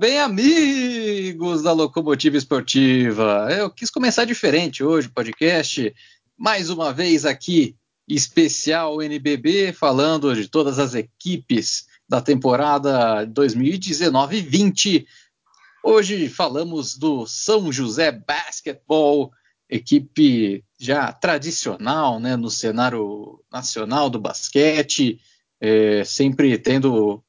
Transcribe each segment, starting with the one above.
bem, amigos da Locomotiva Esportiva. Eu quis começar diferente hoje o podcast. Mais uma vez aqui, especial NBB, falando de todas as equipes da temporada 2019-20. Hoje falamos do São José Basketball, equipe já tradicional né, no cenário nacional do basquete, é, sempre tendo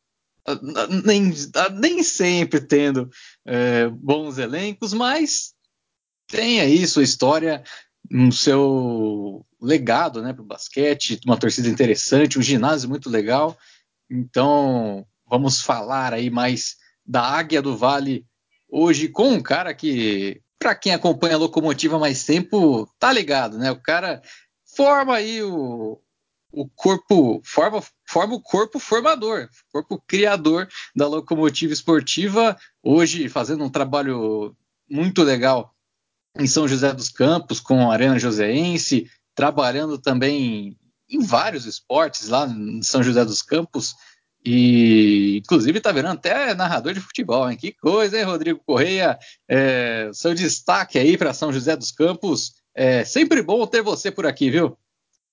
nem, nem sempre tendo é, bons elencos, mas tem aí sua história, um seu legado né, para o basquete, uma torcida interessante, um ginásio muito legal. Então, vamos falar aí mais da Águia do Vale hoje com um cara que, para quem acompanha a locomotiva mais tempo, tá ligado, né? O cara forma aí o, o corpo forma, forma o corpo formador, corpo criador da locomotiva esportiva, hoje fazendo um trabalho muito legal em São José dos Campos, com a Arena Joseense, trabalhando também em vários esportes lá em São José dos Campos, e inclusive está virando até narrador de futebol, hein? Que coisa, hein, Rodrigo Correia? É, seu destaque aí para São José dos Campos. É sempre bom ter você por aqui, viu?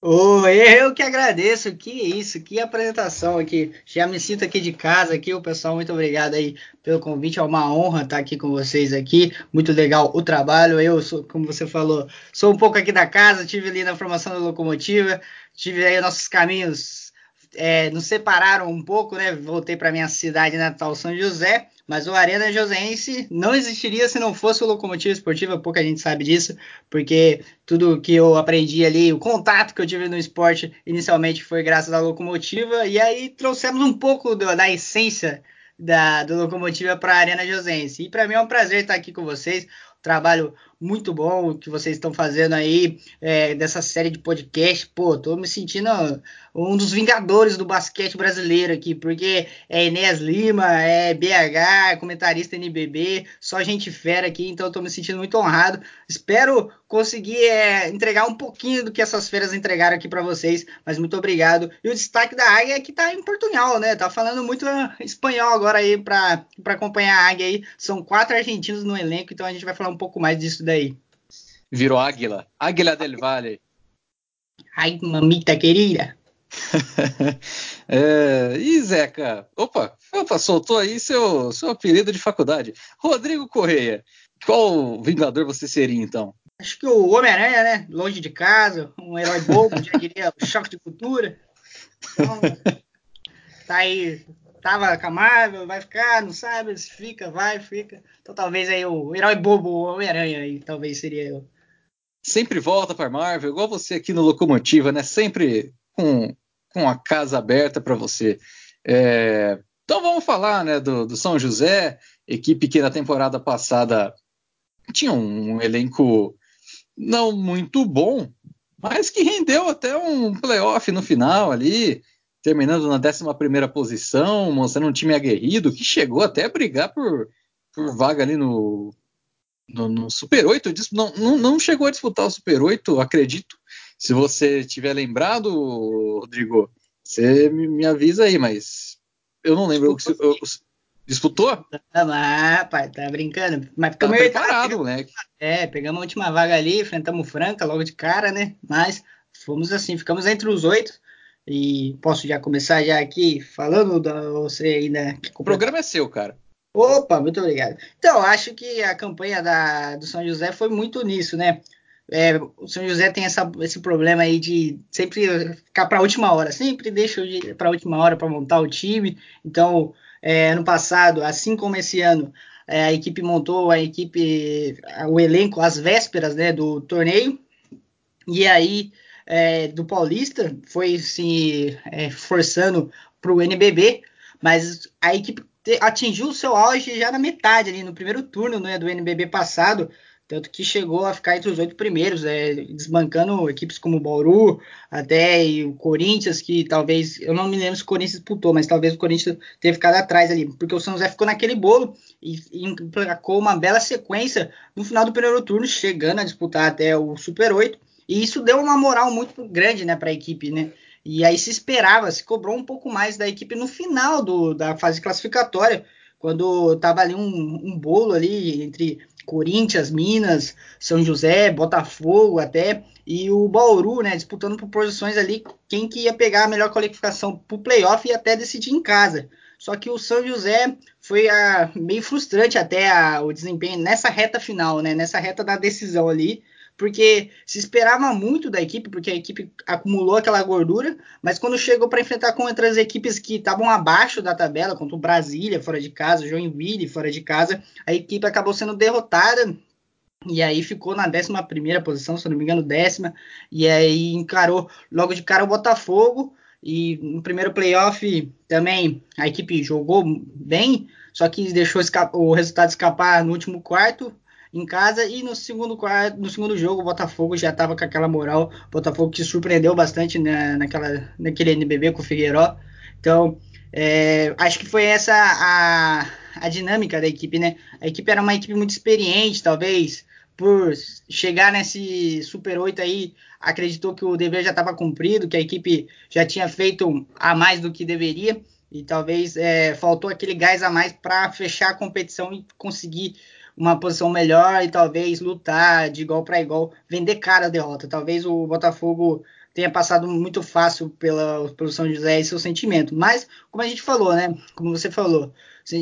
Oi, eu que agradeço, que isso, que apresentação aqui. Já me sinto aqui de casa aqui, o pessoal, muito obrigado aí pelo convite, é uma honra estar aqui com vocês aqui. Muito legal o trabalho. Eu sou, como você falou, sou um pouco aqui da casa, tive ali na formação da locomotiva, tive aí nossos caminhos é, nos separaram um pouco, né? Voltei para minha cidade natal, São José, mas o Arena Josense não existiria se não fosse o Locomotiva Esportiva, pouca gente sabe disso, porque tudo que eu aprendi ali, o contato que eu tive no esporte inicialmente foi graças à Locomotiva, e aí trouxemos um pouco do, da essência da, do Locomotiva para a Arena Josense. E para mim é um prazer estar aqui com vocês trabalho muito bom que vocês estão fazendo aí é, dessa série de podcast. Pô, tô me sentindo um dos vingadores do basquete brasileiro aqui, porque é Enéas Lima, é BH, é comentarista NBB, só gente fera aqui, então tô me sentindo muito honrado. Espero conseguir é, entregar um pouquinho do que essas feiras entregaram aqui para vocês, mas muito obrigado. E o destaque da Águia é que tá em portunhol, né? Tá falando muito espanhol agora aí para acompanhar a Águia aí. São quatro argentinos no elenco, então a gente vai falar um pouco mais disso daí. Virou Águila. Águila del Valle. Ai, mamita querida. é, e Zeca, opa, opa, soltou aí seu, seu apelido de faculdade. Rodrigo Correia, qual Vingador você seria então? Acho que o Homem-Aranha, né? Longe de casa, um herói bobo, já diria, o choque de cultura. Então, tá aí tava com a Marvel, vai ficar, não sabe, se fica, vai, fica. Então talvez aí o herói bobo, o Homem-Aranha aí, talvez seria eu. Sempre volta para Marvel, igual você aqui no Locomotiva, né? Sempre com, com a casa aberta para você. É, então vamos falar, né, do, do São José, equipe que na temporada passada tinha um elenco não muito bom, mas que rendeu até um playoff no final ali terminando na 11 posição, mostrando um time aguerrido que chegou até a brigar por, por vaga ali no, no, no Super 8. Não, não, não, chegou a disputar o Super 8, acredito. Se você tiver lembrado, Rodrigo, você me, me avisa aí, mas eu não lembro. Disputou? Eu, disputou? Ah, pai, tá brincando. Mas ficamos tá preparado, né? É, pegamos a última vaga ali, enfrentamos o Franca logo de cara, né? Mas fomos assim, ficamos entre os oito. E posso já começar já aqui falando da você ainda. O programa é seu, cara. Opa, muito obrigado. Então, acho que a campanha da, do São José foi muito nisso, né? É, o São José tem essa, esse problema aí de sempre ficar para a última hora, sempre deixa para a última hora para montar o time. Então, é, ano passado, assim como esse ano, é, a equipe montou a equipe, o elenco às vésperas né, do torneio. E aí é, do Paulista foi se é, forçando para o NBB, mas a equipe atingiu o seu auge já na metade ali no primeiro turno né, do NBB passado, tanto que chegou a ficar entre os oito primeiros, é, desbancando equipes como o Bauru, até o Corinthians, que talvez, eu não me lembro se o Corinthians disputou, mas talvez o Corinthians tenha ficado atrás ali, porque o São José ficou naquele bolo e, e emplacou uma bela sequência no final do primeiro turno, chegando a disputar até o Super 8, e isso deu uma moral muito grande, né, para a equipe, né? E aí se esperava, se cobrou um pouco mais da equipe no final do, da fase classificatória, quando tava ali um, um bolo ali entre Corinthians, Minas, São José, Botafogo até, e o Bauru, né, disputando por posições ali, quem que ia pegar a melhor qualificação para o playoff e até decidir em casa. Só que o São José foi a, meio frustrante até a, o desempenho nessa reta final, né, nessa reta da decisão ali, porque se esperava muito da equipe, porque a equipe acumulou aquela gordura, mas quando chegou para enfrentar com outras equipes que estavam abaixo da tabela, contra o Brasília fora de casa, Joinville fora de casa, a equipe acabou sendo derrotada. E aí ficou na 11 posição, se não me engano, décima, e aí encarou logo de cara o Botafogo, e no primeiro playoff também a equipe jogou bem, só que deixou o resultado escapar no último quarto, em casa e no segundo no segundo jogo o Botafogo já estava com aquela moral, o Botafogo que surpreendeu bastante na, naquela, naquele NBB com o Figueiró. Então, é, acho que foi essa a, a dinâmica da equipe, né? A equipe era uma equipe muito experiente, talvez por chegar nesse Super 8 aí, acreditou que o dever já estava cumprido, que a equipe já tinha feito a mais do que deveria e talvez é, faltou aquele gás a mais para fechar a competição e conseguir uma posição melhor e talvez lutar de igual para igual, vender cara a derrota. Talvez o Botafogo tenha passado muito fácil pela, pelo São José e seu sentimento. Mas, como a gente falou, né? Como você falou,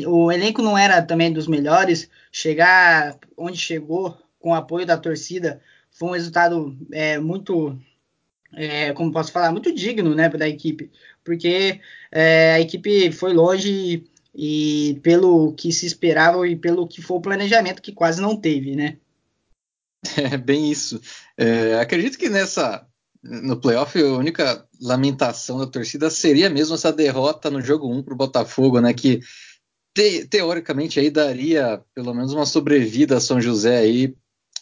o elenco não era também dos melhores. Chegar onde chegou com o apoio da torcida foi um resultado é, muito, é, como posso falar, muito digno, né, da equipe, porque é, a equipe foi longe e pelo que se esperava e pelo que foi o planejamento que quase não teve, né? É bem isso. É, acredito que nessa no playoff a única lamentação da torcida seria mesmo essa derrota no jogo 1 para o Botafogo, né? Que te, teoricamente aí daria pelo menos uma sobrevida a São José aí,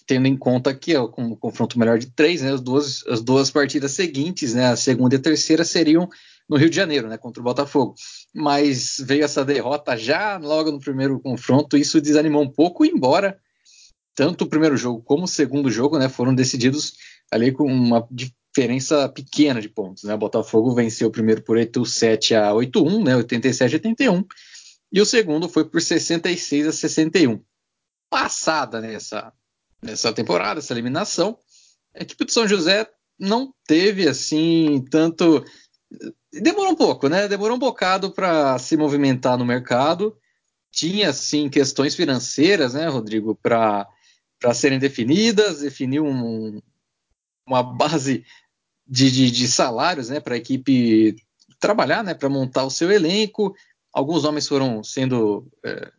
tendo em conta que é um confronto melhor de três, né? As duas, as duas partidas seguintes, né? A segunda e a terceira seriam no Rio de Janeiro, né? Contra o Botafogo mas veio essa derrota já logo no primeiro confronto. Isso desanimou um pouco, embora tanto o primeiro jogo como o segundo jogo né, foram decididos ali com uma diferença pequena de pontos. Né? O Botafogo venceu o primeiro por 87 a 81, né, 87 a 81, e o segundo foi por 66 a 61. Passada nessa, nessa temporada, essa eliminação, a equipe de São José não teve assim tanto demorou um pouco, né? Demorou um bocado para se movimentar no mercado. Tinha, sim, questões financeiras, né, Rodrigo, para serem definidas, definiu um, uma base de, de, de salários né, para a equipe trabalhar, né, para montar o seu elenco. Alguns nomes foram sendo. É,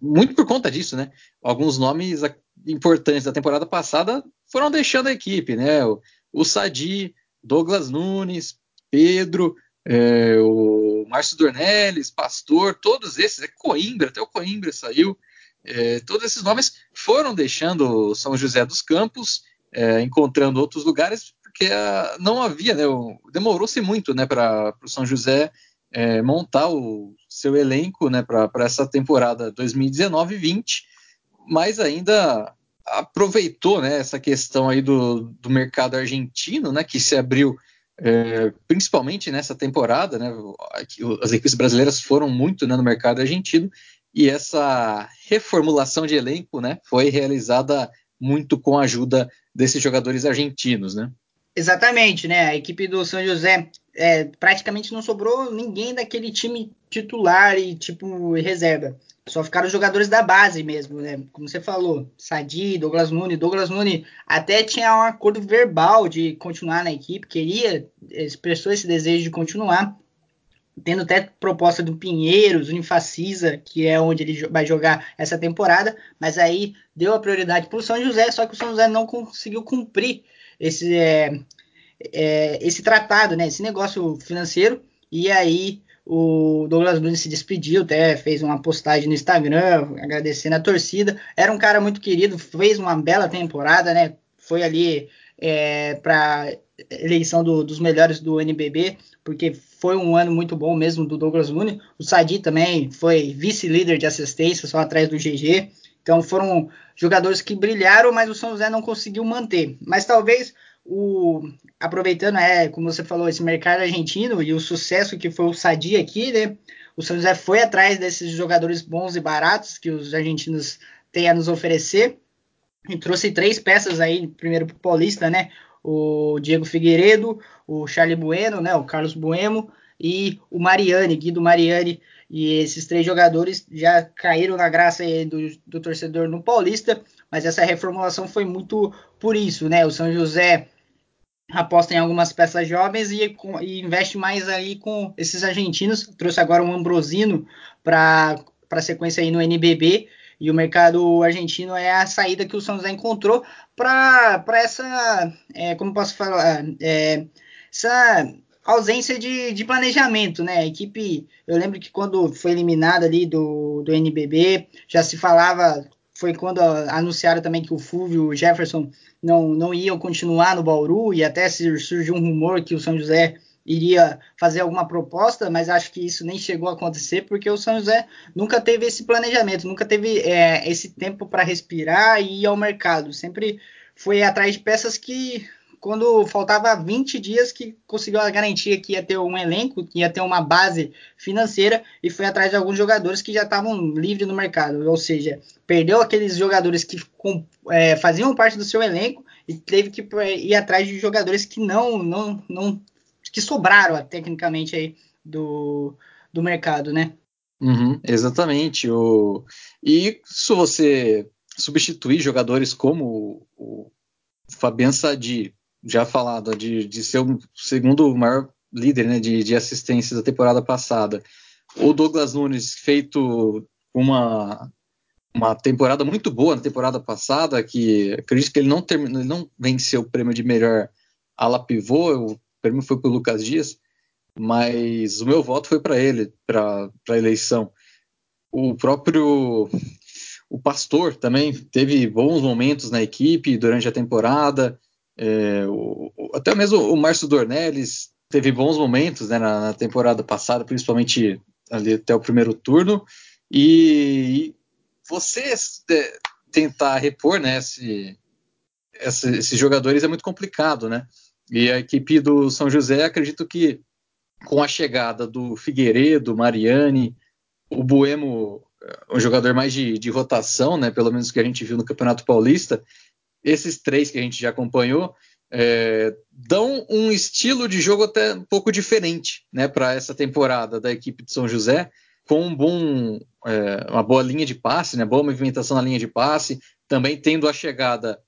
muito por conta disso, né? Alguns nomes importantes da temporada passada foram deixando a equipe, né? O, o Sadi, Douglas Nunes, Pedro, é, o Márcio Dornelles, Pastor, todos esses, é Coimbra, até o Coimbra saiu, é, todos esses nomes foram deixando São José dos Campos, é, encontrando outros lugares, porque a, não havia, né, demorou-se muito né, para o São José é, montar o seu elenco né, para essa temporada 2019-20, mas ainda aproveitou né, essa questão aí do, do mercado argentino, né, que se abriu é, principalmente nessa temporada, né, as equipes brasileiras foram muito né, no mercado argentino e essa reformulação de elenco né, foi realizada muito com a ajuda desses jogadores argentinos, né? Exatamente, né? A equipe do São José é, praticamente não sobrou ninguém daquele time titular e tipo reserva. Só ficaram os jogadores da base mesmo, né? Como você falou, Sadi, Douglas Nunes. Douglas Nunes até tinha um acordo verbal de continuar na equipe, queria, expressou esse desejo de continuar, tendo até proposta do Pinheiros, Unifacisa, que é onde ele vai jogar essa temporada, mas aí deu a prioridade para o São José, só que o São José não conseguiu cumprir esse, é, é, esse tratado, né? Esse negócio financeiro, e aí o Douglas Nunes se despediu, até fez uma postagem no Instagram agradecendo a torcida. Era um cara muito querido, fez uma bela temporada, né? Foi ali é, para eleição do, dos melhores do NBB, porque foi um ano muito bom mesmo do Douglas Nunes. O Sadi também foi vice-líder de assistência, só atrás do GG. Então foram jogadores que brilharam, mas o São José não conseguiu manter. Mas talvez o, aproveitando, é, como você falou, esse mercado argentino e o sucesso que foi o Sadi aqui, né? o São José foi atrás desses jogadores bons e baratos que os argentinos têm a nos oferecer e trouxe três peças aí, primeiro para o Paulista, né? O Diego Figueiredo, o Charlie Bueno, né? O Carlos Bueno e o Mariani, Guido Mariani. E esses três jogadores já caíram na graça do, do torcedor no Paulista, mas essa reformulação foi muito por isso, né? O São José aposta em algumas peças jovens e, e, investe mais aí com esses argentinos. Trouxe agora um Ambrosino para a sequência aí no NBB. E o mercado argentino é a saída que o São José encontrou para essa, é, como posso falar, é, essa ausência de, de, planejamento, né? A equipe, eu lembro que quando foi eliminada ali do, do NBB, já se falava, foi quando anunciaram também que o Fulvio e o Jefferson não, não iam continuar no Bauru, e até surgiu um rumor que o São José iria fazer alguma proposta, mas acho que isso nem chegou a acontecer, porque o São José nunca teve esse planejamento, nunca teve é, esse tempo para respirar e ir ao mercado. Sempre foi atrás de peças que, quando faltava 20 dias, que conseguiu a garantia que ia ter um elenco, que ia ter uma base financeira, e foi atrás de alguns jogadores que já estavam livres no mercado. Ou seja, perdeu aqueles jogadores que é, faziam parte do seu elenco e teve que ir atrás de jogadores que não, não, não que sobraram tecnicamente aí do, do mercado, né? Uhum, exatamente. O... E se você substituir jogadores como o Fabian Sadi, já falado, de, de ser o segundo maior líder né, de, de assistências da temporada passada, o Douglas Nunes feito uma, uma temporada muito boa na temporada passada, que acredito que ele não, ele não venceu o prêmio de melhor ala pivô, eu prêmio foi para o Lucas Dias, mas o meu voto foi para ele, para a eleição. O próprio o Pastor também teve bons momentos na equipe durante a temporada. É, o, até mesmo o Márcio Dornelles teve bons momentos né, na, na, temporada passada, principalmente ali até o primeiro turno. E, e você é, tentar repor né, esse, esse, esses jogadores é muito complicado, né? E a equipe do São José, acredito que com a chegada do Figueiredo, Mariani, o Buemo, um jogador mais de, de, rotação, né, pelo menos que a gente viu no Campeonato Paulista, esses três que a gente já acompanhou, é, dão um estilo de jogo até um pouco diferente né, para essa temporada da equipe de São José, com um bom, é, uma boa linha de passe, né, boa movimentação na linha de passe, também tendo a chegada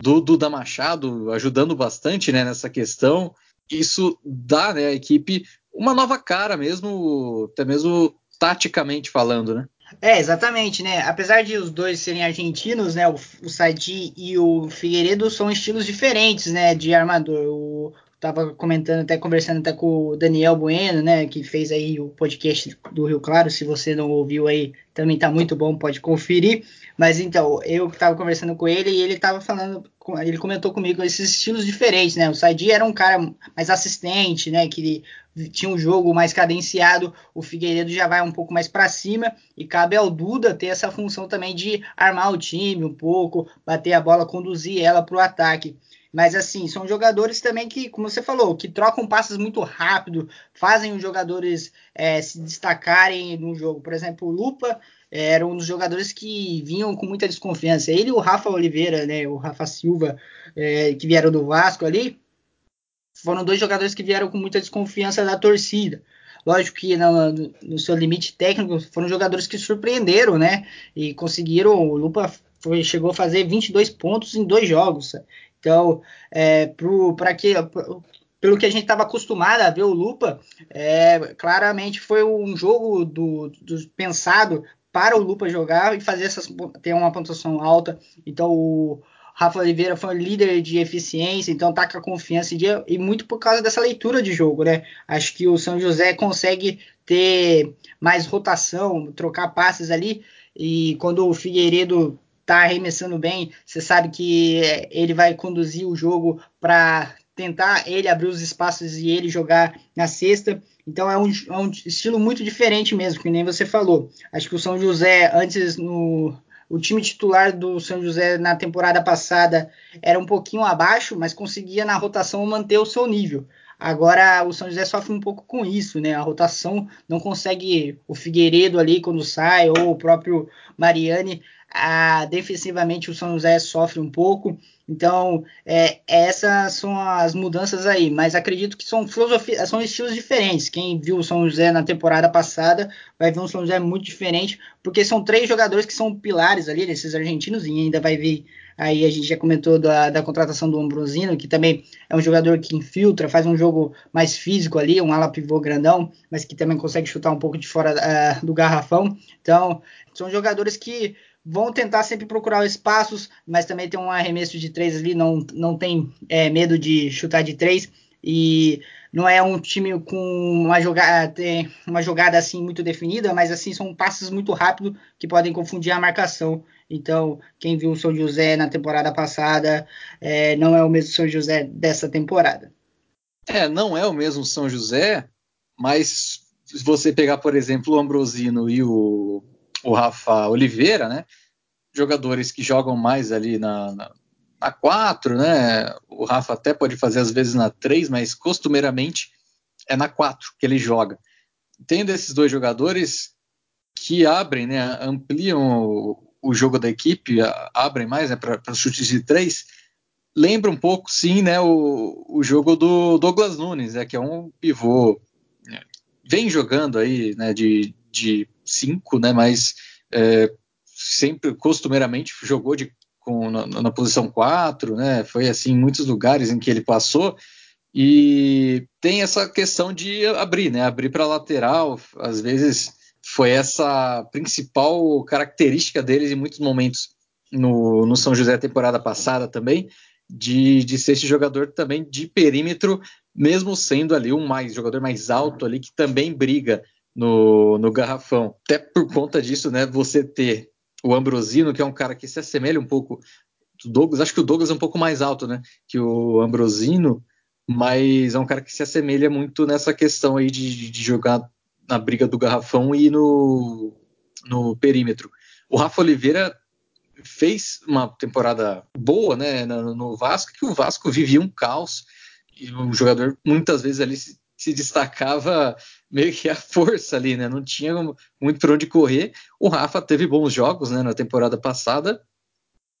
do Duda Machado ajudando bastante né, nessa questão. Isso dá né, à equipe uma nova cara mesmo, até mesmo taticamente falando, né? É, exatamente, né? Apesar de os dois serem argentinos, né? O, o Sadi e o Figueiredo são estilos diferentes, né? De armador. O, tava comentando, até conversando até com o Daniel Bueno, né, que fez aí o podcast do Rio Claro, se você não ouviu aí, também tá muito bom, pode conferir. Mas então, eu tava conversando com ele e ele tava falando, ele comentou comigo esses estilos diferentes, né? O Saidi era um cara mais assistente, né, que tinha um jogo mais cadenciado, o Figueiredo já vai um pouco mais para cima e cabe ao Duda ter essa função também de armar o time um pouco, bater a bola, conduzir ela para o ataque. Mas assim, são jogadores também que, como você falou, que trocam passes muito rápido, fazem os jogadores é, se destacarem no jogo. Por exemplo, o Lupa é, era um dos jogadores que vinham com muita desconfiança. Ele e o Rafa Oliveira, né, o Rafa Silva, é, que vieram do Vasco ali, foram dois jogadores que vieram com muita desconfiança da torcida. Lógico que no, no, seu limite técnico foram jogadores que surpreenderam, né? E conseguiram. O Lupa foi, chegou a fazer 22 pontos em dois jogos. Então, é, para que pelo que a gente estava acostumado a ver o Lupa, é, claramente foi um jogo do, do, pensado para o Lupa jogar e fazer essas ter uma pontuação alta. Então o Rafa Oliveira foi um líder de eficiência, então tá com a confiança de, e muito por causa dessa leitura de jogo, né? Acho que o São José consegue ter mais rotação, trocar passes ali e quando o Figueiredo tá arremessando bem, você sabe que ele vai conduzir o jogo para tentar ele abrir os espaços e ele jogar na cesta. Então é um, é um, estilo muito diferente mesmo, que nem você falou. Acho que o São José, antes no. O time titular do São José na temporada passada era um pouquinho abaixo, mas conseguia na rotação manter o seu nível. Agora o São José sofre um pouco com isso, né? A rotação não consegue o Figueiredo ali quando sai, ou o próprio Mariani. A, defensivamente o São José sofre um pouco. Então, é, essas são as mudanças aí, mas acredito que são filosofias, são estilos diferentes. Quem viu o São José na temporada passada vai ver um São José muito diferente, porque são três jogadores que são pilares ali, desses argentinos, e ainda vai ver Aí a gente já comentou da, da contratação do Ambrosino, que também é um jogador que infiltra, faz um jogo mais físico ali, um ala pivô grandão, mas que também consegue chutar um pouco de fora uh, do garrafão. Então, são jogadores que vão tentar sempre procurar espaços, mas também tem um arremesso de três ali, não, não tem é, medo de chutar de três. E não é um time com uma jogada, uma jogada assim muito definida, mas assim são passes muito rápidos que podem confundir a marcação. Então, quem viu o São José na temporada passada é, não é o mesmo São José dessa temporada. É, não é o mesmo São José, mas se você pegar, por exemplo, o Ambrosino e o, o Rafa Oliveira, né? Jogadores que jogam mais ali na, na na 4, né? O Rafa até pode fazer às vezes na 3, mas costumeiramente é na 4 que ele joga. Tendo esses dois jogadores que abrem, né, ampliam o, o jogo da equipe, abrem mais né, para chutes de 3, lembra um pouco, sim, né, o, o jogo do Douglas Nunes, né, que é um pivô, né, vem jogando aí né, de 5, né, mas é, sempre, costumeiramente, jogou de com, na, na, posição 4, né? Foi assim em muitos lugares em que ele passou. E tem essa questão de abrir, né? Abrir para lateral, às vezes foi essa principal característica deles em muitos momentos no, no São José temporada passada também, de, de ser esse jogador também de perímetro, mesmo sendo ali um mais jogador mais alto ali que também briga no, no garrafão. Até por conta disso, né? Você ter o Ambrosino, que é um cara que se assemelha um pouco do Douglas. Acho que o Douglas é um pouco mais alto, né? Que o Ambrosino, mas é um cara que se assemelha muito nessa questão aí de, de jogar na briga do garrafão e no, no perímetro. O Rafa Oliveira fez uma temporada boa, né, no, Vasco, que o Vasco vivia um caos e o jogador muitas vezes ali se, se destacava meio que a força ali, né? Não tinha muito por onde correr. O Rafa teve bons jogos, né, na temporada passada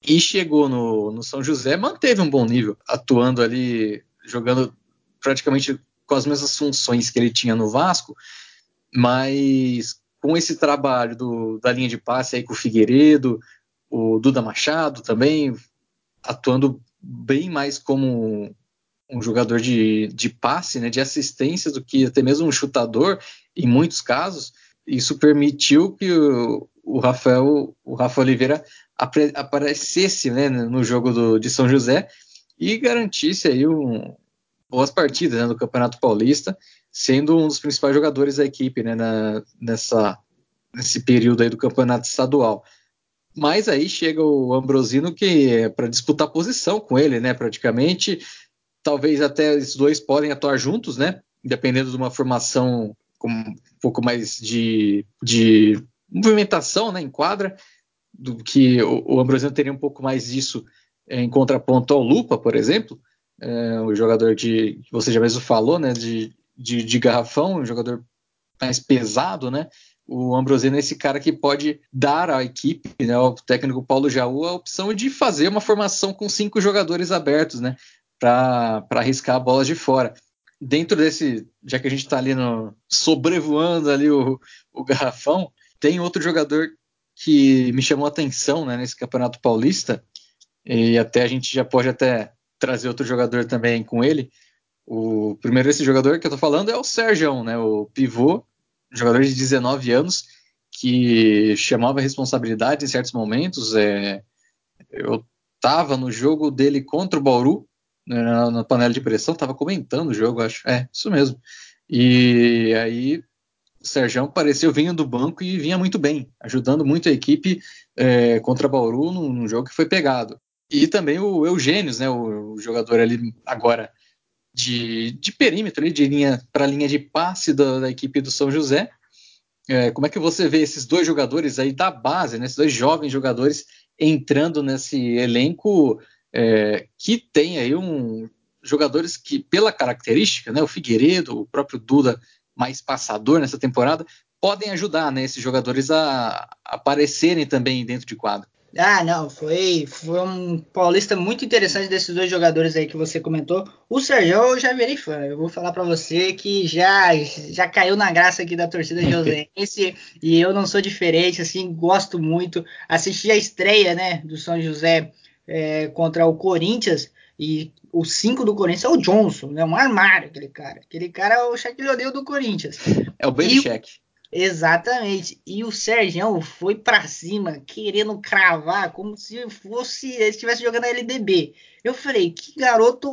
e chegou no, no São José, manteve um bom nível, atuando ali, jogando praticamente com as mesmas funções que ele tinha no Vasco, mas com esse trabalho do, da linha de passe aí com o Figueiredo, o Duda Machado também, atuando bem mais como um jogador de, de passe, né, de assistência, do que até mesmo um chutador, em muitos casos. Isso permitiu que o, o Rafael, o Rafa Oliveira apre, aparecesse né, no jogo do, de São José e garantisse aí um, boas partidas né, no Campeonato Paulista, sendo um dos principais jogadores da equipe né, na, nessa, nesse período aí do Campeonato Estadual. Mas aí chega o Ambrosino que é para disputar posição com ele, né? Praticamente talvez até esses dois podem atuar juntos, né? Dependendo de uma formação com um pouco mais de, de movimentação, né? Em quadra, do que o, o Ambrosino teria um pouco mais disso é, em contraponto ao Lupa, por exemplo, é, o jogador de você já mesmo falou, né? De, de, de garrafão, um jogador mais pesado, né? O Ambrosino é esse cara que pode dar à equipe, né, ao técnico Paulo Jaú, a opção de fazer uma formação com cinco jogadores abertos, né? Para arriscar a bola de fora. Dentro desse, já que a gente está ali no, sobrevoando ali o, o garrafão, tem outro jogador que me chamou a atenção né, nesse Campeonato Paulista, e até a gente já pode até trazer outro jogador também com ele. O primeiro esse jogador que eu estou falando é o Sérgio, né, o pivô, jogador de 19 anos, que chamava responsabilidade em certos momentos. É, eu estava no jogo dele contra o Bauru, na, na panela de pressão, estava comentando o jogo, acho. É, isso mesmo. E aí o Sérgio apareceu vindo do banco e vinha muito bem, ajudando muito a equipe é, contra Bauru num, num, jogo que foi pegado. E também o Eugênio, né, o, o, jogador ali agora de, de perímetro, ali, de linha para linha de passe da, da, equipe do São José. É, como é que você vê esses dois jogadores aí da base, né, esses dois jovens jogadores entrando nesse elenco é, que tem aí um jogadores que, pela característica, né, o Figueiredo, o próprio Duda, mais passador nessa temporada, podem ajudar né, esses jogadores a, aparecerem também dentro de quadro. Ah, não, foi, foi um paulista muito interessante desses dois jogadores aí que você comentou. O Sérgio eu já virei fã. Eu vou falar para você que já já caiu na graça aqui da torcida joséense e eu não sou diferente, assim, gosto muito. Assisti a estreia, né, do São José é, contra o Corinthians e o 5 do Corinthians é o Johnson, né, um armário aquele cara. Aquele cara é o Shaquille O'Neal do Corinthians. É o Belichick. Exatamente. E o Sérgio foi para cima, querendo cravar, como se fosse ele estivesse jogando a LDB. Eu falei, que garoto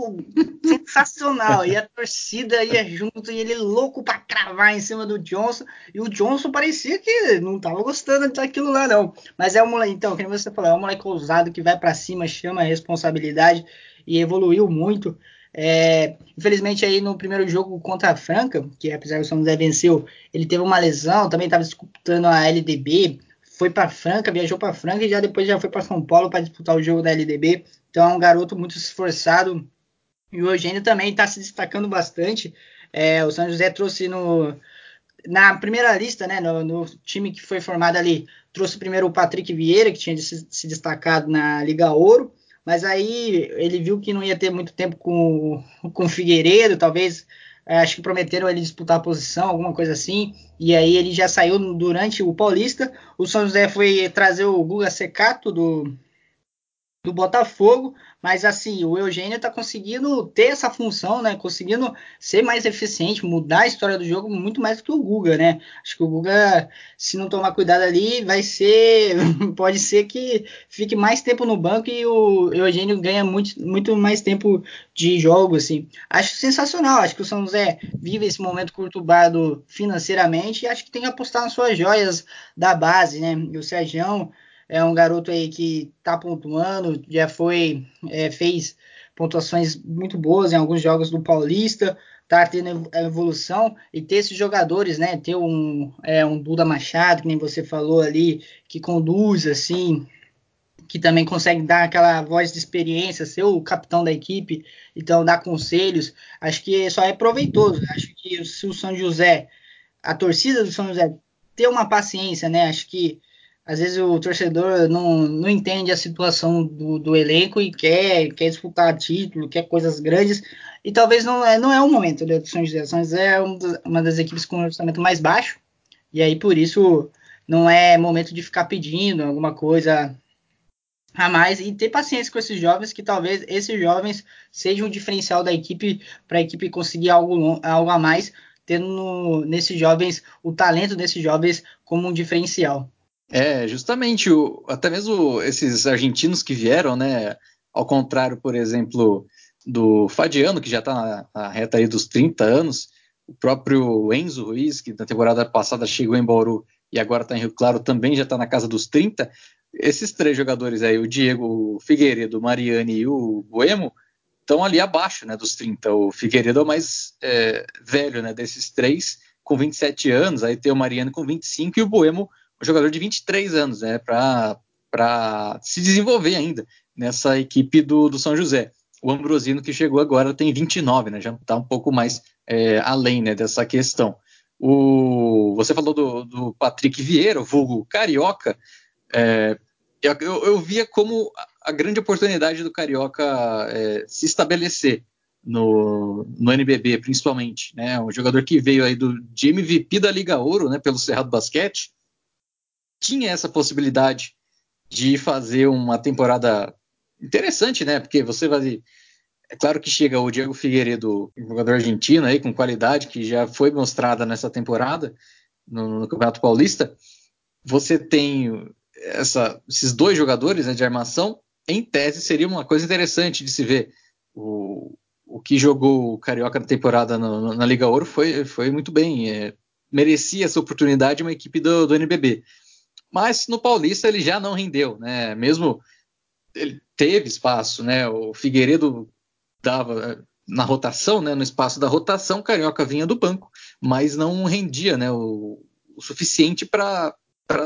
sensacional. E a torcida ia junto, e ele louco para cravar em cima do Johnson. E o Johnson parecia que não tava gostando daquilo lá, não. Mas é um moleque, então, como você falou, é um moleque ousado que vai para cima, chama a responsabilidade e evoluiu muito. É, infelizmente aí no primeiro jogo contra a Franca, que apesar do São José venceu, ele teve uma lesão, também estava disputando a LDB, foi para Franca, viajou para Franca e já depois já foi para São Paulo para disputar o jogo da LDB. Então é um garoto muito esforçado e o Eugênio também está se destacando bastante. É, o São José trouxe no na primeira lista, né, no, no, time que foi formado ali, trouxe primeiro o Patrick Vieira, que tinha se, se destacado na Liga Ouro, mas aí ele viu que não ia ter muito tempo com, com o Figueiredo, talvez é, acho que prometeram ele disputar a posição, alguma coisa assim, e aí ele já saiu durante o Paulista. O São José foi trazer o Guga Secato do, do Botafogo, mas assim, o Eugênio está conseguindo ter essa função, né? Conseguindo ser mais eficiente, mudar a história do jogo muito mais do que o Guga, né? Acho que o Guga, se não tomar cuidado ali, vai ser. Pode ser que fique mais tempo no banco e o Eugênio ganha muito, muito mais tempo de jogo, assim. Acho sensacional. Acho que o São José vive esse momento conturbado financeiramente e acho que tem que apostar nas suas joias da base, né? E o Sérgio é um garoto aí que está pontuando, já foi, é, fez pontuações muito boas em alguns jogos do Paulista, tá tendo evolução e ter esses jogadores, né? Ter um, é, um Duda Machado, que nem você falou ali, que conduz assim, que também consegue dar aquela voz de experiência, ser o capitão da equipe, então dar conselhos, acho que só é proveitoso. Acho que se o São José, a torcida do São José ter uma paciência, né? Acho que às vezes o torcedor não, não entende a situação do, do elenco e quer, quer disputar título, quer coisas grandes, e talvez não é, não é o momento né, do São José. São José é uma das equipes com orçamento mais baixo, e aí por isso não é momento de ficar pedindo alguma coisa a mais e ter paciência com esses jovens, que talvez esses jovens sejam o diferencial da equipe para a equipe conseguir algo, algo a mais, tendo no, nesses jovens o talento desses jovens como um diferencial. É, justamente, o, até mesmo esses argentinos que vieram, né? Ao contrário, por exemplo, do Fadiano, que já está na, na, reta aí dos 30 anos, o próprio Enzo Ruiz, que na temporada passada chegou em Bauru e agora está em Rio Claro, também já está na casa dos 30. Esses três jogadores aí, o Diego, Figueiredo, o Mariani e o Boemo, estão ali abaixo né, dos 30. O Figueiredo é o mais é, velho né, desses três, com 27 anos, aí tem o Mariani com 25 e o Boemo um jogador de 23 anos, né, para se desenvolver ainda nessa equipe do, do São José. O Ambrosino que chegou agora tem 29, né, já está um pouco mais é, além né, dessa questão. O, você falou do, do Patrick Vieira, vulgo Carioca, é, eu, eu, eu, via como a grande oportunidade do Carioca é, se estabelecer no, no NBB, principalmente. Né? Um jogador que veio aí do, de MVP da Liga Ouro, né, pelo Cerrado Basquete, tinha essa possibilidade de fazer uma temporada interessante, né? Porque você vai. É claro que chega o Diego Figueiredo, jogador argentino aí, com qualidade, que já foi mostrada nessa temporada no, no Campeonato Paulista. Você tem essa, esses dois jogadores né, de armação, em tese seria uma coisa interessante de se ver. O, o que jogou o Carioca na temporada no, na Liga Ouro foi, foi muito bem. É, merecia essa oportunidade uma equipe do, do NBB mas no Paulista ele já não rendeu, né? Mesmo ele teve espaço, né? O Figueiredo dava eh, na rotação, né? No espaço da rotação, Carioca vinha do banco, mas não rendia, né? O, o suficiente para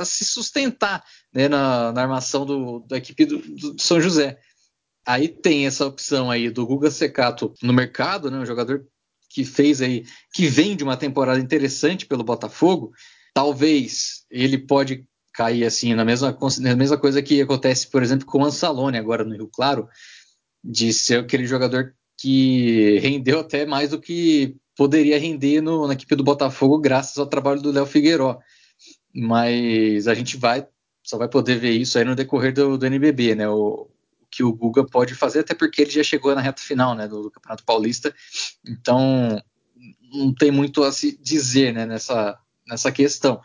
se sustentar né, na, na, armação do, da equipe do, do, São José. Aí tem essa opção aí do Guga Secato no mercado, né? Um jogador que fez aí, que vem de uma temporada interessante pelo Botafogo. Talvez ele pode cair assim na mesma, na mesma coisa que acontece, por exemplo, com o Ansalone agora no Rio Claro, de ser aquele jogador que rendeu até mais do que poderia render no, na equipe do Botafogo graças ao trabalho do Léo Figueiró. Mas a gente vai só vai poder ver isso aí no decorrer do, do NBB, né? O, o, que o Guga pode fazer, até porque ele já chegou na reta final, né, do, do Campeonato Paulista. Então não tem muito a se dizer, né, nessa nessa questão.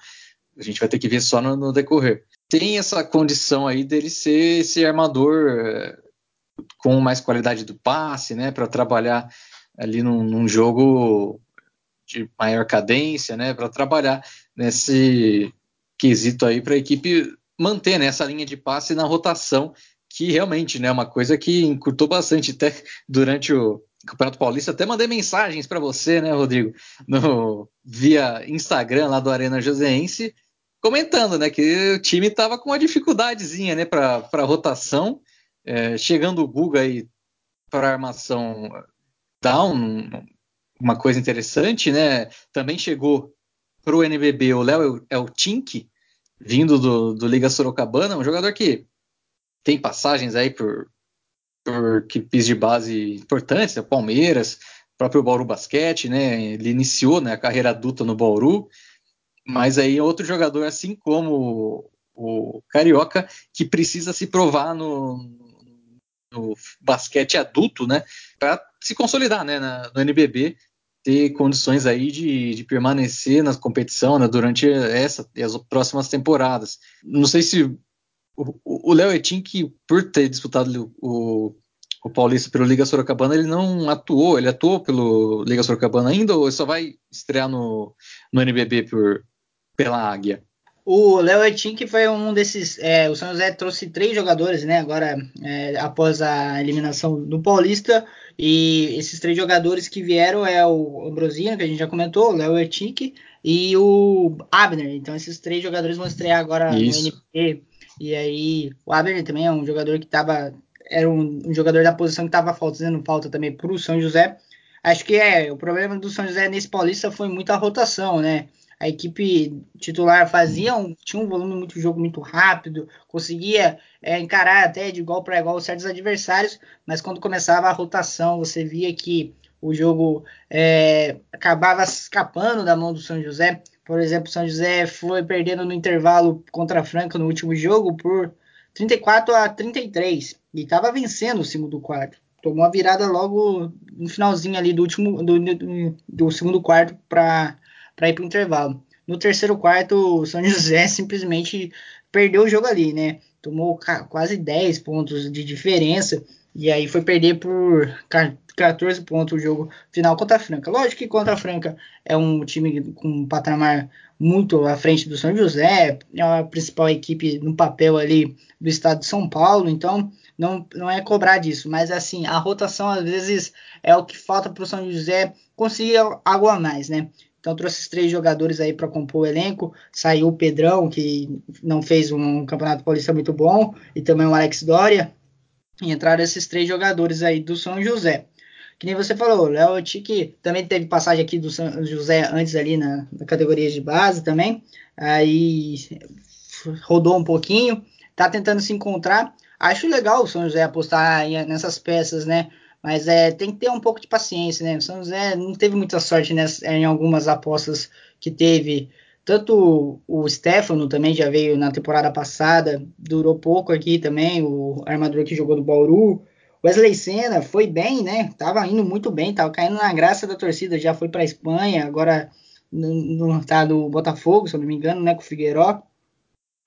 A gente vai ter que ver só no, no decorrer. Tem essa condição aí dele ser esse armador é, com mais qualidade do passe, né, para trabalhar ali num, num, jogo de maior cadência, né, para trabalhar nesse quesito aí para a equipe manter né, essa linha de passe na rotação, que realmente né, é uma coisa que encurtou bastante até durante o Campeonato Paulista. Até mandei mensagens para você, né, Rodrigo, no, via Instagram lá do Arena Joseense, comentando né, que o time estava com uma dificuldadezinha né, para rotação é, chegando o Guga aí para armação down, uma coisa interessante, né? Também chegou para o NBB o Léo é o Tink, vindo do, do Liga Sorocabana, um jogador que tem passagens aí por, por equipes de base importantes, né? Palmeiras, próprio Bauru Basquete, né? Ele iniciou né, a carreira adulta no Bauru, mas aí é outro jogador, assim como o, Carioca, que precisa se provar no, no basquete adulto, né, para se consolidar, né, na, no NBB, ter condições aí de, de permanecer na competição né, durante essa e as próximas temporadas. Não sei se o Léo Etim, que por ter disputado o, o Paulista pelo Liga Sorocabana, ele não atuou, ele atuou pelo Liga Sorocabana ainda ou só vai estrear no, no NBB por, pela Águia? O Léo Etin, que foi um desses. É, o São José trouxe três jogadores, né? Agora, é, após a eliminação do Paulista. E esses três jogadores que vieram é o Ambrosino, que a gente já comentou, o Léo Etink e o Abner. Então, esses três jogadores vão estrear agora Isso. no NP. E aí, o Abner também é um jogador que estava. Era um, um, jogador da posição que estava fazendo falta também para o São José. Acho que é. O problema do São José nesse Paulista foi muita rotação, né? A equipe titular fazia um, tinha um volume muito jogo muito rápido, conseguia é, encarar até de igual para igual certos adversários, mas quando começava a rotação, você via que o jogo é, acabava escapando da mão do São José. Por exemplo, o São José foi perdendo no intervalo contra a Franca no último jogo por 34 a 33 e estava vencendo o segundo quarto. Tomou a virada logo no finalzinho ali do último do, do, do segundo quarto para para ir para o intervalo. No terceiro quarto, o São José simplesmente perdeu o jogo ali, né? Tomou quase 10 pontos de diferença e aí foi perder por 14 pontos o jogo final contra a Franca. Lógico que contra a Franca é um time com um patamar muito à frente do São José, é a principal equipe no papel ali do estado de São Paulo, então não, não é cobrar disso, mas assim, a rotação às vezes é o que falta para o São José conseguir algo a mais, né? Então trouxe esses três jogadores aí para compor o elenco. Saiu o Pedrão, que não fez um campeonato paulista muito bom, e também o Alex Dória. E entraram esses três jogadores aí do São José. Que nem você falou, Léo Tique também teve passagem aqui do São José antes ali na, na categoria de base também. Aí rodou um pouquinho, tá tentando se encontrar. Acho legal o São José apostar nessas peças, né? Mas é, tem que ter um pouco de paciência, né? O São José não teve muita sorte nessa, em algumas apostas que teve. Tanto o Stefano também já veio na temporada passada, durou pouco aqui também, o armador que jogou no Bauru. Wesley Senna foi bem, né? Tava indo muito bem, tava caindo na graça da torcida, já foi para Espanha, agora no, no tá do Botafogo, se eu não me engano, né, com o Figueiró.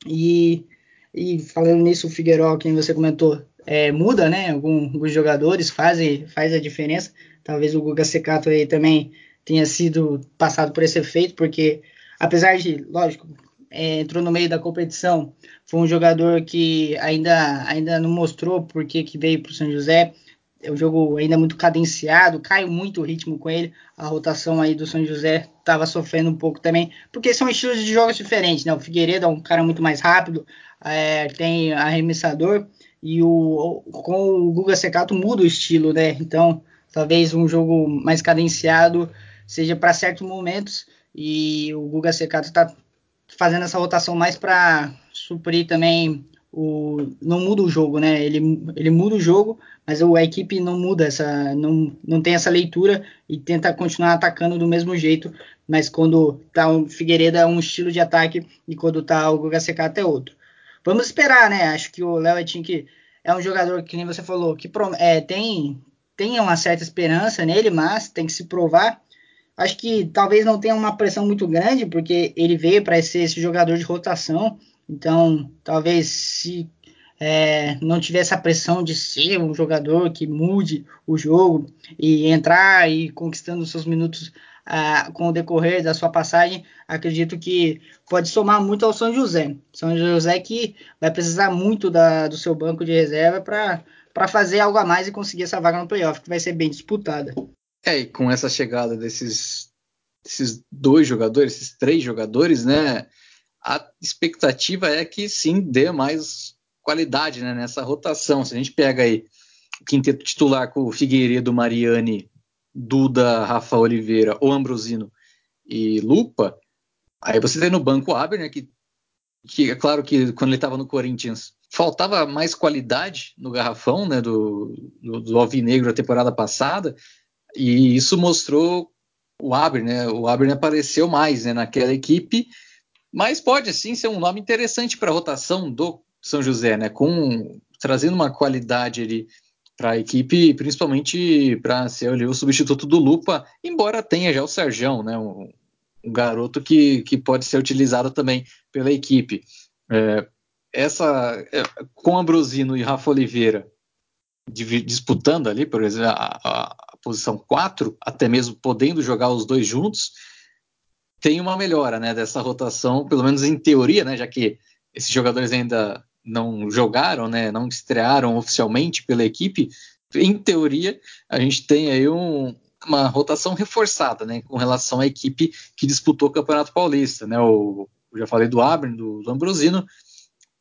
E, e falando nisso, o Figueiró, quem você comentou, é, muda, né? Algum, alguns jogadores fazem faz a diferença. Talvez o Guga Secato aí também tenha sido passado por esse efeito, porque apesar de, lógico, é, entrou no meio da competição, foi um jogador que ainda, ainda não mostrou porque que veio para o São José. É um jogo ainda muito cadenciado, caiu muito o ritmo com ele. A rotação aí do São José estava sofrendo um pouco também, porque são estilos de jogos diferentes, né? O Figueiredo é um cara muito mais rápido, é, tem arremessador, e o, com o Guga Secato muda o estilo, né? Então, talvez um jogo mais cadenciado seja para certos momentos e o Guga Secato está fazendo essa rotação mais para suprir também o não muda o jogo, né? Ele, ele muda o jogo, mas a equipe não muda essa não, não tem essa leitura e tenta continuar atacando do mesmo jeito, mas quando tá o Figueiredo é um estilo de ataque e quando tá o Guga Secato é outro. Vamos esperar, né? Acho que o Léo Etink é um jogador que nem você falou, que é, tem tem uma certa esperança nele, mas tem que se provar. Acho que talvez não tenha uma pressão muito grande, porque ele veio para ser esse jogador de rotação. Então, talvez se é, não tiver essa pressão de ser um jogador que mude o jogo e entrar e conquistando seus minutos com o decorrer da sua passagem, acredito que pode somar muito ao São José. São José que vai precisar muito da, do seu banco de reserva para fazer algo a mais e conseguir essa vaga no playoff, que vai ser bem disputada. É, e com essa chegada desses, desses dois jogadores, esses três jogadores, né? A expectativa é que sim dê mais qualidade né, nessa rotação. Se a gente pega aí o quinteto titular com o Figueiredo, Mariani, Duda, Rafa Oliveira, ou Ambrosino e Lupa, aí você tem no banco o Aber, né, que, que é claro que quando ele estava no Corinthians faltava mais qualidade no garrafão né, do, do, do Alvinegro a temporada passada, e isso mostrou o Aber, né? O Aber apareceu mais né, naquela equipe, mas pode sim ser um nome interessante para a rotação do São José, né? Com trazendo uma qualidade ali para a equipe, principalmente para ser ali, o substituto do Lupa, embora tenha já o Serjão, né? Um, um garoto que, que pode ser utilizado também pela equipe. É, essa é, com Ambrosino e Rafa Oliveira disputando ali, por exemplo, a, a, posição 4, até mesmo podendo jogar os dois juntos, tem uma melhora né, dessa rotação, pelo menos em teoria, né, já que esses jogadores ainda não jogaram, né, não estrearam oficialmente pela equipe. Em teoria, a gente tem aí um, uma rotação reforçada né, com relação à equipe que disputou o Campeonato Paulista. Né, o, eu já falei do Abner, do, do Ambrosino.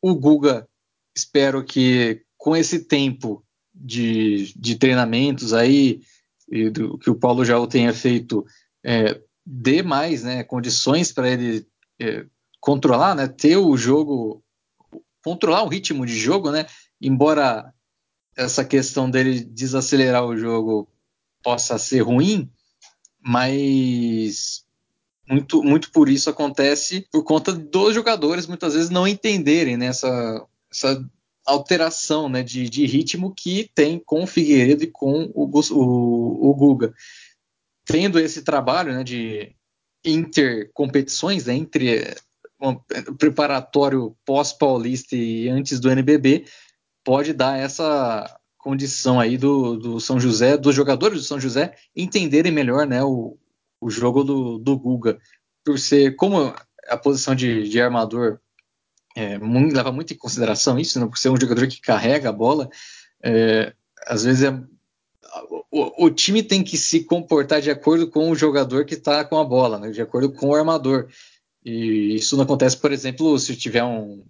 O Guga, espero que com esse tempo de, de treinamentos aí, e do que o Paulo já tenha feito, é, dê mais né, condições para ele é, controlar, né, ter o jogo, controlar o ritmo de jogo, né, embora essa questão dele desacelerar o jogo possa ser ruim, mas muito, muito por isso acontece por conta dos jogadores muitas vezes não entenderem né, essa, essa alteração né, de, de, ritmo que tem com o Figueiredo e com o, o, o Guga. Tendo esse trabalho né, de intercompetições, né, entre preparatório pós-paulista e antes do NBB, pode dar essa condição aí do, do, São José, dos jogadores do São José, entenderem melhor né, o, o jogo do, do Guga. Por ser, como a posição de, de armador é, muito, leva muito em consideração isso, né, por ser um jogador que carrega a bola, é, às vezes é, o, o, time tem que se comportar de acordo com o jogador que está com a bola, né, de acordo com o armador. E isso não acontece, por exemplo, se tiver um,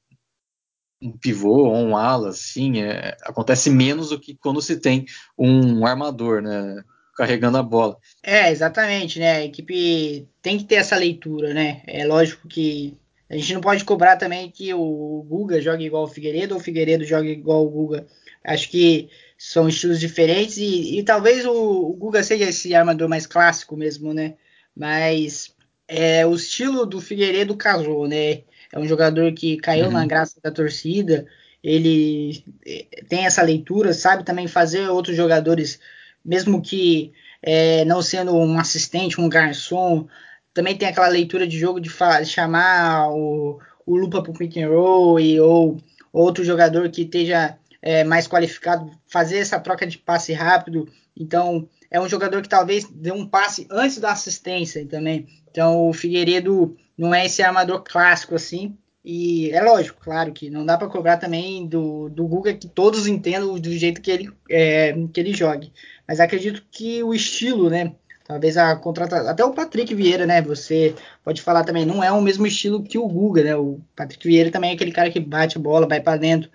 um pivô ou um ala, assim, é, acontece menos do que quando se tem um armador, né? Carregando a bola. É, exatamente, né? A equipe tem que ter essa leitura, né? É lógico que a gente não pode cobrar também que o Guga jogue igual o Figueiredo ou o Figueiredo jogue igual o Guga. Acho que são estilos diferentes e, e talvez o, o, Guga seja esse armador mais clássico mesmo, né? Mas é, o estilo do Figueiredo casou, né? É um jogador que caiu uhum. na graça da torcida. Ele é, tem essa leitura, sabe também fazer outros jogadores, mesmo que é, não sendo um assistente, um garçom, também tem aquela leitura de jogo de, de chamar o, o Lupa para o pick and roll e, ou outro jogador que esteja é, mais qualificado, fazer essa troca de passe rápido. Então, é um jogador que talvez dê um passe antes da assistência também. Então, o Figueiredo não é esse armador clássico assim. E é lógico, claro que não dá para cobrar também do, do Guga que todos entendam do jeito que ele, é, que ele jogue. Mas acredito que o estilo, né? Talvez a contratação. Até o Patrick Vieira, né? Você pode falar também, não é o mesmo estilo que o Guga, né? O Patrick Vieira também é aquele cara que bate a bola, vai para dentro.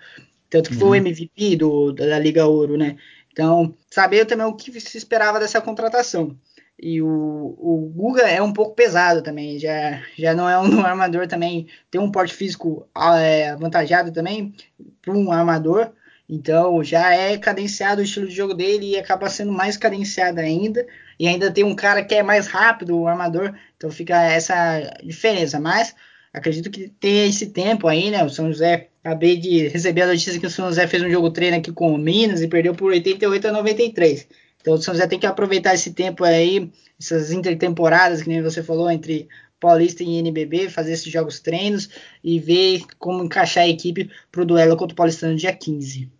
Tanto que uhum. foi o MVP uhum. do, da Liga Ouro, né? Então, saber também o que se esperava dessa contratação. E o, o Guga é um pouco pesado também, já, já não é um armador também, tem um porte físico é, avantajado também para um armador, então já é cadenciado o estilo de jogo dele e acaba sendo mais cadenciado ainda. E ainda tem um cara que é mais rápido, o armador, então fica essa diferença. Mas acredito que tem esse tempo aí, né? O São José, acabei de receber a notícia que o São José fez um jogo treino aqui com o Minas e perdeu por 88 a 93. Então o São José tem que aproveitar esse tempo aí, essas intertemporadas, que nem você falou, entre Paulista e NBB, fazer esses jogos treinos e ver como encaixar a equipe para o duelo contra o Paulistano no dia 15.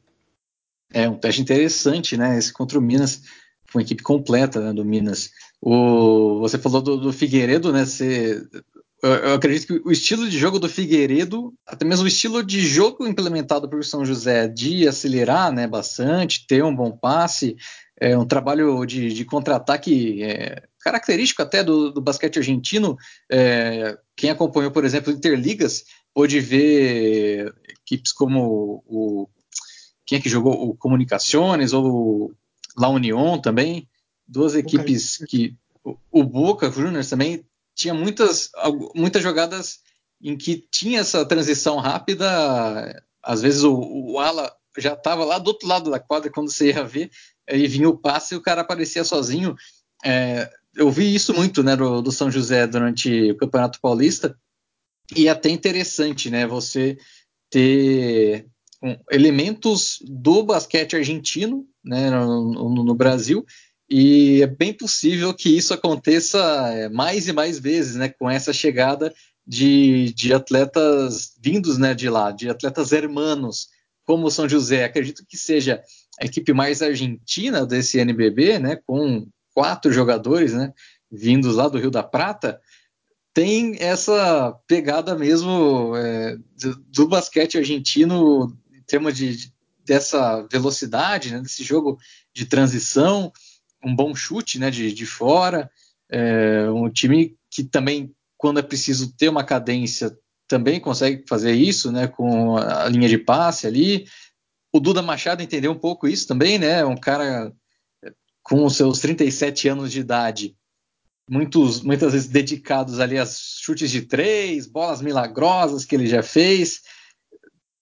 É um teste interessante, né? Esse contra o Minas, foi uma equipe completa né, do Minas. O, você falou do, do Figueiredo, né? Você, eu, eu, acredito que o estilo de jogo do Figueiredo, até mesmo o estilo de jogo implementado por São José de acelerar né, bastante, ter um bom passe, é um trabalho de, de contra-ataque é, característico até do, do basquete argentino. É, quem acompanhou, por exemplo, Interligas, pôde ver equipes como o. Quem é que jogou? O Comunicações ou La União também. Duas equipes que. O, o Boca Juniors também tinha muitas, muitas jogadas em que tinha essa transição rápida. Às vezes o, o ala já estava lá do outro lado da quadra quando você ia ver e vinha o passe e o cara aparecia sozinho. É, eu vi isso muito né, do, do, São José durante o Campeonato Paulista e é até interessante, né? Você ter um, elementos do basquete argentino né, no, no, no, Brasil e é bem possível que isso aconteça é, mais e mais vezes, né? Com essa chegada de, de atletas vindos né, de lá, de atletas hermanos, como o São José. Acredito que seja a equipe mais argentina desse NBB, né, com quatro jogadores, né, vindos lá do Rio da Prata, tem essa pegada mesmo é, do, do, basquete argentino em termos de, de dessa velocidade, né, desse jogo de transição, um bom chute, né, de, de fora, é, um time que também quando é preciso ter uma cadência também consegue fazer isso, né, com a linha de passe ali, o Duda Machado entendeu um pouco isso também, né? Um cara com os seus 37 anos de idade, muitos, muitas vezes dedicados ali a chutes de três, bolas milagrosas que ele já fez.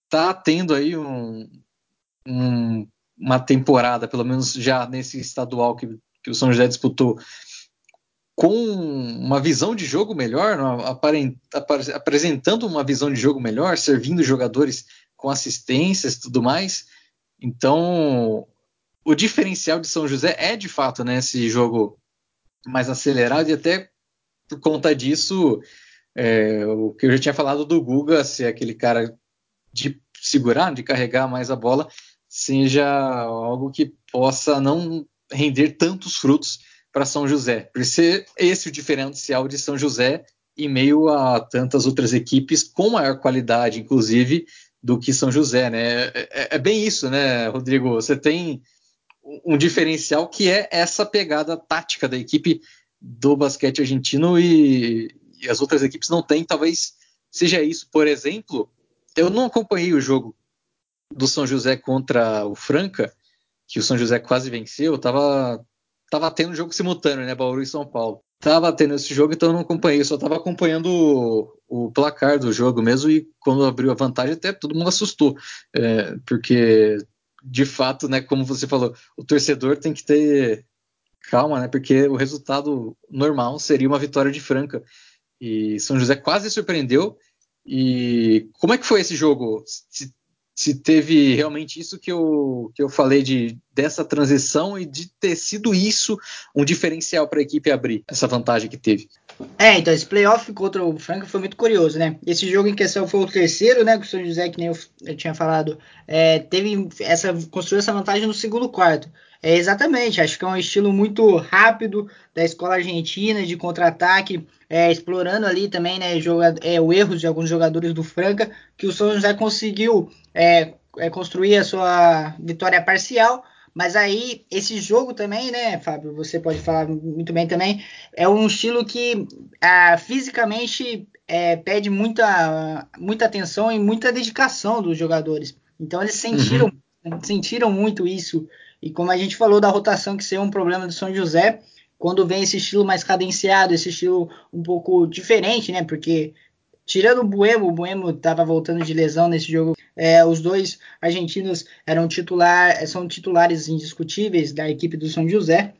Tá tendo aí um, um, uma temporada, pelo menos já nesse estadual que, que o São José disputou, com uma visão de jogo melhor, apresentando uma visão de jogo melhor, servindo jogadores com assistências e tudo mais. Então, o diferencial de São José é de fato né, esse jogo mais acelerado e até por conta disso, é, o que eu já tinha falado do Guga, ser aquele cara de segurar, de carregar mais a bola, seja algo que possa não render tantos frutos para São José. Por ser esse o diferencial de São José em meio a tantas outras equipes com maior qualidade, inclusive do que São José, né? É, é, é, bem isso, né, Rodrigo? Você tem um diferencial que é essa pegada tática da equipe do basquete argentino e, e as outras equipes não têm. Talvez seja isso. Por exemplo, eu não acompanhei o jogo do São José contra o Franca, que o São José quase venceu. Eu tava, tava tendo jogo simultâneo, né? Bauru e São Paulo tava tendo esse jogo, então eu não acompanhei, só tava acompanhando o, o, placar do jogo mesmo, e quando abriu a vantagem, até todo mundo assustou, é, porque de fato, né, como você falou, o torcedor tem que ter calma, né, porque o resultado normal seria uma vitória de Franca, e São José quase surpreendeu, e como é que foi esse jogo? Se se teve realmente isso que eu, que eu falei de dessa transição e de ter sido isso um diferencial para a equipe abrir essa vantagem que teve. É, então esse playoff contra o Franca foi muito curioso, né? Esse jogo em questão foi o terceiro, né? Com o São José, que nem eu, eu tinha falado, é, teve essa construiu essa vantagem no segundo quarto. É, exatamente, acho que é um estilo muito rápido da escola argentina de contra-ataque, é, explorando ali também né, joga, é, o erro de alguns jogadores do Franca, que o São José conseguiu é, é, construir a sua vitória parcial. Mas aí, esse jogo também, né, Fábio, você pode falar muito bem também, é um estilo que ah, fisicamente é, pede muita, muita atenção e muita dedicação dos jogadores. Então eles sentiram, uhum. sentiram muito isso. E como a gente falou da rotação que ser um problema do São José, quando vem esse estilo mais cadenciado, esse estilo um pouco diferente, né? Porque tirando o Buemo, o Buemo estava voltando de lesão nesse jogo. É, os dois argentinos eram titular, são titulares indiscutíveis da equipe do São José.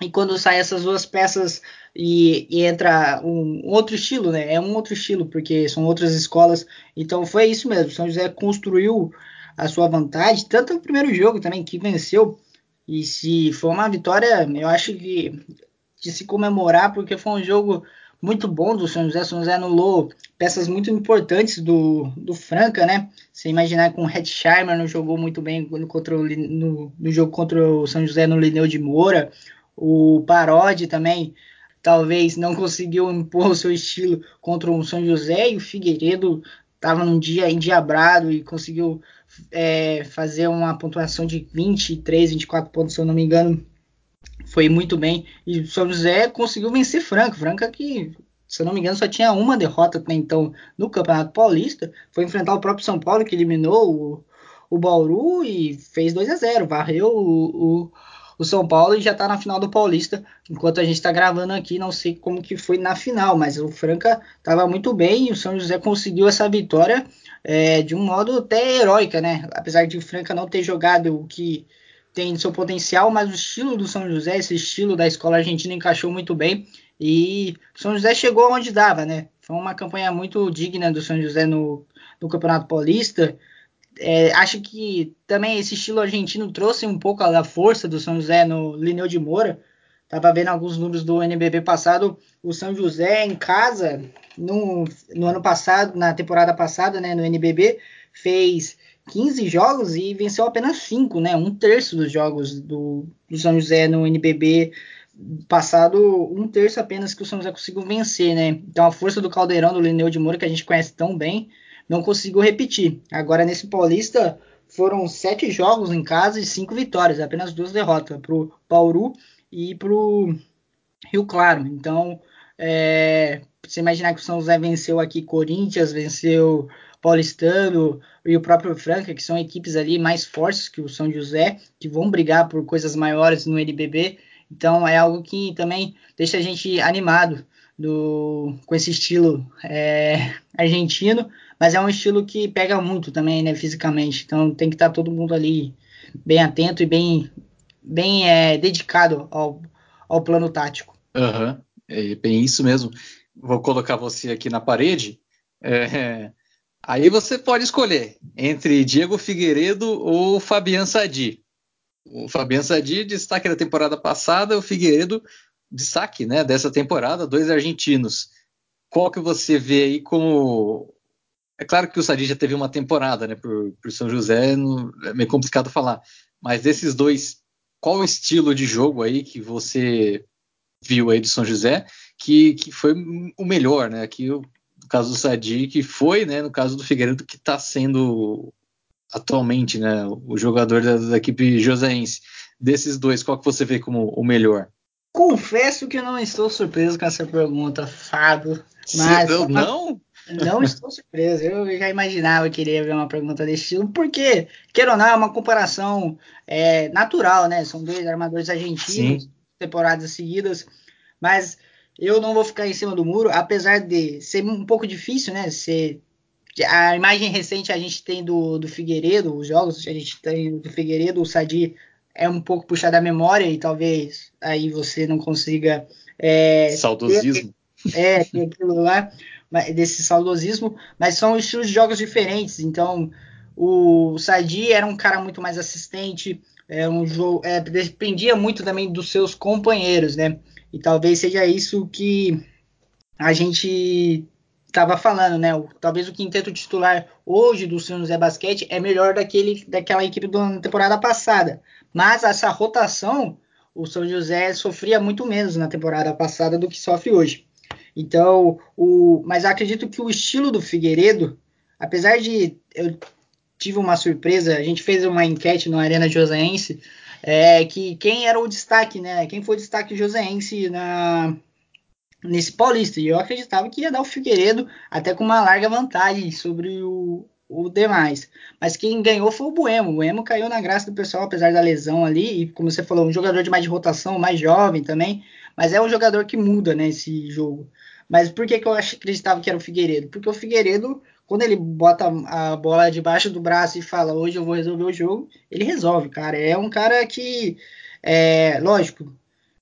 E quando saem essas duas peças e, e, entra um outro estilo, né? É um outro estilo, porque são outras escolas. Então foi isso mesmo. São José construiu a sua vantagem, tanto no primeiro jogo também, que venceu. E se foi uma vitória, eu acho que de se comemorar, porque foi um jogo muito bom do São José. São José anulou peças muito importantes do, do Franca, né? Você imaginar que o Hetzheimer não jogou muito bem no, contra o, no, no jogo contra o São José no Lineu de Moura. O Parodi também talvez não conseguiu impor o seu estilo contra o São José e o Figueiredo estava num dia endiabrado e conseguiu é, fazer uma pontuação de 23, 24 pontos, se eu não me engano. Foi muito bem. E São José conseguiu vencer Franca. Franca que, se eu não me engano, só tinha uma derrota até então no Campeonato Paulista. Foi enfrentar o próprio São Paulo, que eliminou o, o Bauru e fez 2 a 0 Varreu o, o o São Paulo já está na final do Paulista, enquanto a gente está gravando aqui, não sei como que foi na final, mas o Franca estava muito bem e o São José conseguiu essa vitória é, de um modo até heróica, né? Apesar de o Franca não ter jogado o que tem seu potencial, mas o estilo do São José, esse estilo da escola argentina encaixou muito bem e São José chegou onde dava, né? Foi uma campanha muito digna do São José no, no Campeonato Paulista. É, acho que também esse estilo argentino trouxe um pouco da força do São José no Lineu de Moura. Tava vendo alguns números do NBB passado. O São José em casa, no, no ano passado, na temporada passada, né, no NBB, fez 15 jogos e venceu apenas 5, né? Um terço dos jogos do, do São José no NBB passado, um terço apenas que o São José conseguiu vencer, né? Então a força do Caldeirão, do Lineu de Moura, que a gente conhece tão bem, não conseguiu repetir. Agora, nesse Paulista, foram sete jogos em casa e cinco vitórias, apenas duas derrotas para o Bauru e para o Rio Claro. Então, é, você imaginar que o São José venceu aqui Corinthians, venceu Paulistano e o próprio Franca, que são equipes ali mais fortes que o São José, que vão brigar por coisas maiores no NBB. Então, é algo que também deixa a gente animado do, com esse estilo é, argentino mas é um estilo que pega muito também, né, fisicamente. Então tem que estar todo mundo ali bem atento e bem, bem é, dedicado ao, ao plano tático. Uhum. É bem isso mesmo. Vou colocar você aqui na parede. É, aí você pode escolher entre Diego Figueiredo ou Fabian Sadi. O Fabian Sadi, destaque da temporada passada, o Figueiredo, destaque né, dessa temporada, dois argentinos. Qual que você vê aí como é claro que o Sadi já teve uma temporada, né? Por, por São José, é meio complicado falar. Mas desses dois, qual o estilo de jogo aí que você viu aí de São José que, que foi o melhor, né? No caso do Sadi, que foi, né? No caso do Figueiredo, que está sendo atualmente, né? O jogador da, da equipe joseense. Desses dois, qual que você vê como o melhor? Confesso que eu não estou surpreso com essa pergunta, Fábio. Mas, Você, não? Não estou surpreso. Eu já imaginava que iria ver uma pergunta desse estilo, porque, queira ou não, é uma comparação é, natural, né? São dois armadores argentinos, Sim. temporadas seguidas, mas eu não vou ficar em cima do muro, apesar de ser um pouco difícil, né? Ser, a imagem recente a gente tem do, do Figueiredo, os jogos a gente tem do Figueiredo, o Sadi é um pouco puxado da memória e talvez aí você não consiga. É, Saudosismo. Ter, é, ter aquilo lá desse saudosismo, mas são estilos de jogos diferentes. Então, o Sadi era um cara muito mais assistente, é um jogo, é, dependia muito também dos seus companheiros, né? E talvez seja isso que a gente estava falando, né? Talvez o quinteto titular hoje do São José Basquete é melhor daquele, daquela equipe da temporada passada. Mas essa rotação, o São José sofria muito menos na temporada passada do que sofre hoje. Então, o, mas acredito que o estilo do Figueiredo, apesar de eu tive uma surpresa, a gente fez uma enquete no Arena Joseense, é, que quem era o destaque, né? Quem foi o destaque joseense na, nesse Paulista. E eu acreditava que ia dar o Figueiredo até com uma larga vantagem sobre o, o demais. Mas quem ganhou foi o Bueno. O Bueno caiu na graça do pessoal, apesar da lesão ali. E como você falou, um jogador de mais de rotação, mais jovem também. Mas é um jogador que muda né, jogo. Mas por que, que eu acreditava que era o Figueiredo? Porque o Figueiredo, quando ele bota a bola debaixo do braço e fala, hoje eu vou resolver o jogo, ele resolve, cara. É um cara que, é, lógico,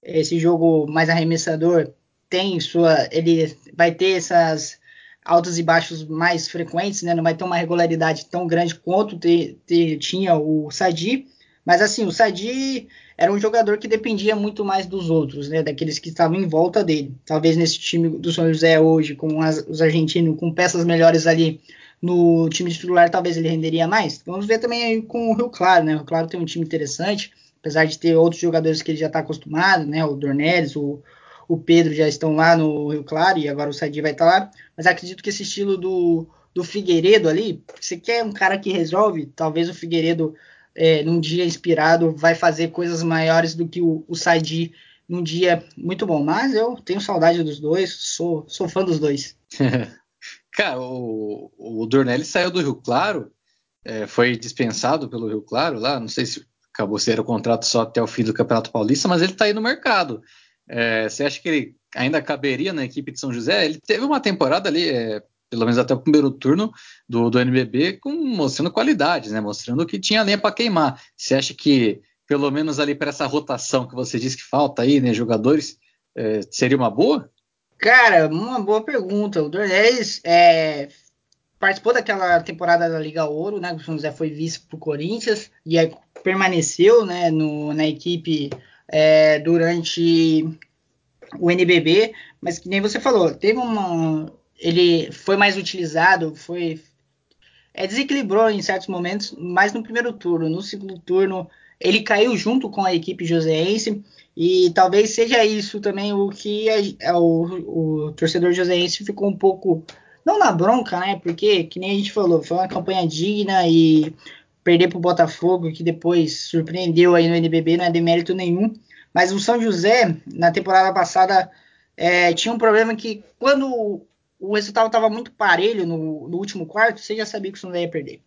esse jogo mais arremessador tem sua. Ele vai ter essas altos e baixos mais frequentes, né? Não vai ter uma regularidade tão grande quanto te, te, tinha o Sadi. Mas assim, o Sadi era um jogador que dependia muito mais dos outros, né? Daqueles que estavam em volta dele. Talvez nesse time do São José hoje, com as, os argentinos, com peças melhores ali no time titular, talvez ele renderia mais. Vamos ver também com o Rio Claro, né? O Rio Claro tem um time interessante, apesar de ter outros jogadores que ele já está acostumado, né? O Dornelles, o, o Pedro já estão lá no Rio Claro e agora o Sadi vai estar tá lá. Mas acredito que esse estilo do, do Figueiredo ali, você quer um cara que resolve, talvez o Figueiredo, é, num dia inspirado, vai fazer coisas maiores do que o, o Sadi num dia muito bom. Mas eu tenho saudade dos dois, sou, sou fã dos dois. cara, o, o Dornelles saiu do Rio Claro, é, foi dispensado pelo Rio Claro lá, não sei se acabou ser o contrato só até o fim do Campeonato Paulista, mas ele está aí no mercado. É, você acha que ele ainda caberia na equipe de São José? Ele teve uma temporada ali, é, pelo menos até o primeiro turno do, do NBB, com, mostrando qualidades, né? mostrando que tinha lenha para queimar. Você acha que, pelo menos ali para essa rotação que você disse que falta aí, né, jogadores, é, seria uma boa? Cara, uma boa pergunta. O Dornelles é, participou daquela temporada da Liga Ouro, né? O São José foi vice pro Corinthians e aí permaneceu, né, no, na equipe é, durante o NBB, mas que nem você falou, teve uma, ele foi mais utilizado, foi é, desequilibrou em certos momentos, mas no primeiro turno, no segundo turno ele caiu junto com a equipe joseense e talvez seja isso também o que a, a, o, o torcedor joseense ficou um pouco não na bronca, né? Porque que nem a gente falou, foi uma campanha digna e perder para o Botafogo, que depois surpreendeu aí no NBB, não é demérito nenhum. Mas o São José, na temporada passada, é, tinha um problema que quando o resultado estava muito parelho no, no, último quarto, você já sabia que o São ia perder.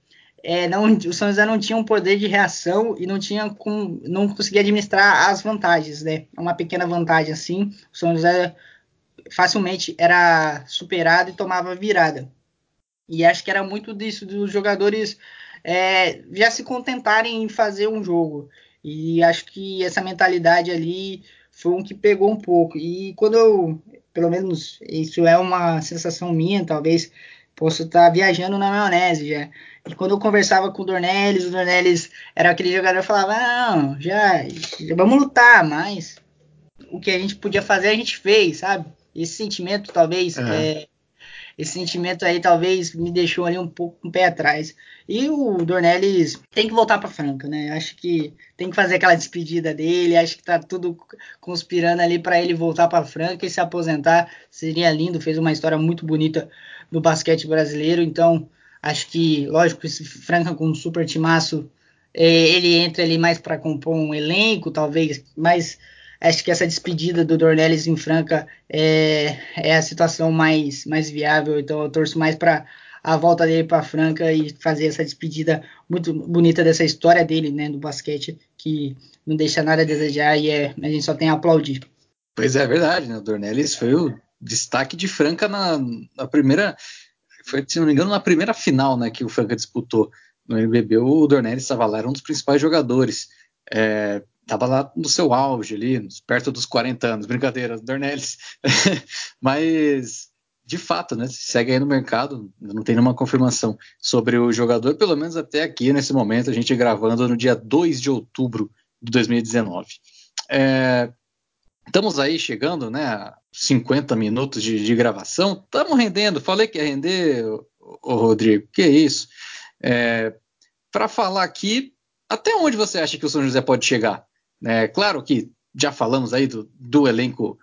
É, não, o São José não tinha um poder de reação e não tinha com, não conseguia administrar as vantagens, né? Uma pequena vantagem assim, o São José facilmente era superado e tomava virada. E acho que era muito disso dos jogadores é, já se contentarem em fazer um jogo. E acho que essa mentalidade ali foi um que pegou um pouco. E quando eu, pelo menos isso é uma sensação minha, talvez posso estar viajando na maionese já. E quando eu conversava com o Dornelles, o Dornelles era aquele jogador que falava: não, já, já vamos lutar, mas o que a gente podia fazer a gente fez, sabe? Esse sentimento talvez uhum. é, esse sentimento aí talvez me deixou ali um pouco com um o pé atrás. E o Dornelles tem que voltar para Franca, né? Acho que tem que fazer aquela despedida dele, acho que tá tudo conspirando ali para ele voltar para Franca e se aposentar. Seria lindo, fez uma história muito bonita no basquete brasileiro, então acho que, lógico, esse Franca com um super timaço, é, ele entra ali mais para compor um elenco, talvez, mas acho que essa despedida do Dornelles em Franca é, é a situação mais, mais viável, então eu torço mais para a volta dele para Franca e fazer essa despedida muito bonita dessa história dele, né, do basquete, que não deixa nada a desejar e é, a gente só tem a aplaudir. Pois é, é verdade, né? O Dornelles foi o destaque de Franca na, na primeira, foi, se não me engano, na primeira final, né, que o Franca disputou no NBB, o Dornelles estava lá, era um dos principais jogadores. É, estava lá no seu auge ali, perto dos 40 anos, brincadeira, Dornelles. Mas, de fato, né, segue aí no mercado, não tem nenhuma confirmação sobre o jogador, pelo menos até aqui, nesse momento, a gente gravando no dia 2 de outubro de 2019. É, estamos aí chegando, né, a 50 minutos de, de gravação, estamos rendendo, falei que ia render, ô, Rodrigo, que isso. É, Para falar aqui, até onde você acha que o São José pode chegar? É claro que já falamos aí do, do elenco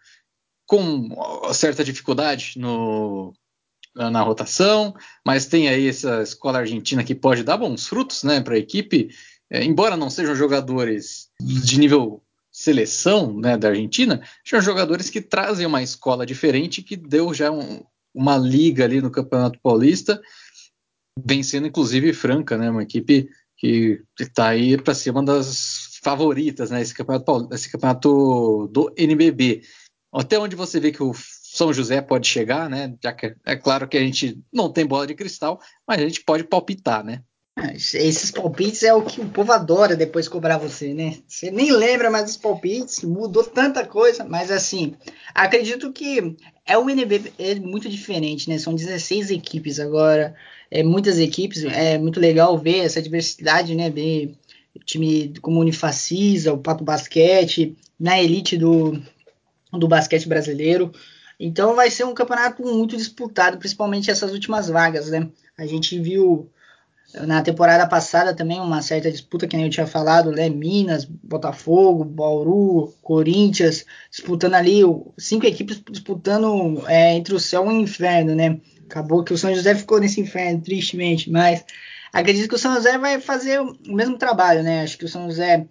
com certa dificuldade no, na rotação, mas tem aí essa escola argentina que pode dar bons frutos né, para a equipe, é, embora não sejam jogadores de nível seleção né, da Argentina, são jogadores que trazem uma escola diferente que deu já um, uma liga ali no Campeonato Paulista vencendo inclusive Franca, né? Uma equipe que está aí para uma das favoritas, né? Esse campeonato, esse campeonato do NBB. Até onde você vê que o São José pode chegar, né? Já que é claro que a gente não tem bola de cristal, mas a gente pode palpitar, né? É, esses palpites é o que o povo adora depois cobrar você, né? Você nem lembra mais dos palpites, mudou tanta coisa, mas assim, acredito que é o NB é muito diferente, né? São 16 equipes agora, é muitas equipes, é muito legal ver essa diversidade, né? Time como Unifacisa, o Pato Basquete, na elite do, do basquete brasileiro. Então vai ser um campeonato muito disputado, principalmente essas últimas vagas, né? A gente viu na temporada passada também uma certa disputa que nem eu tinha falado, né? Minas, Botafogo, Bauru, Corinthians, disputando ali, cinco equipes disputando é, entre o céu e o inferno, né? Acabou que o São José ficou nesse inferno, tristemente, mas acredito que o São José vai fazer o mesmo trabalho, né? Acho que o São José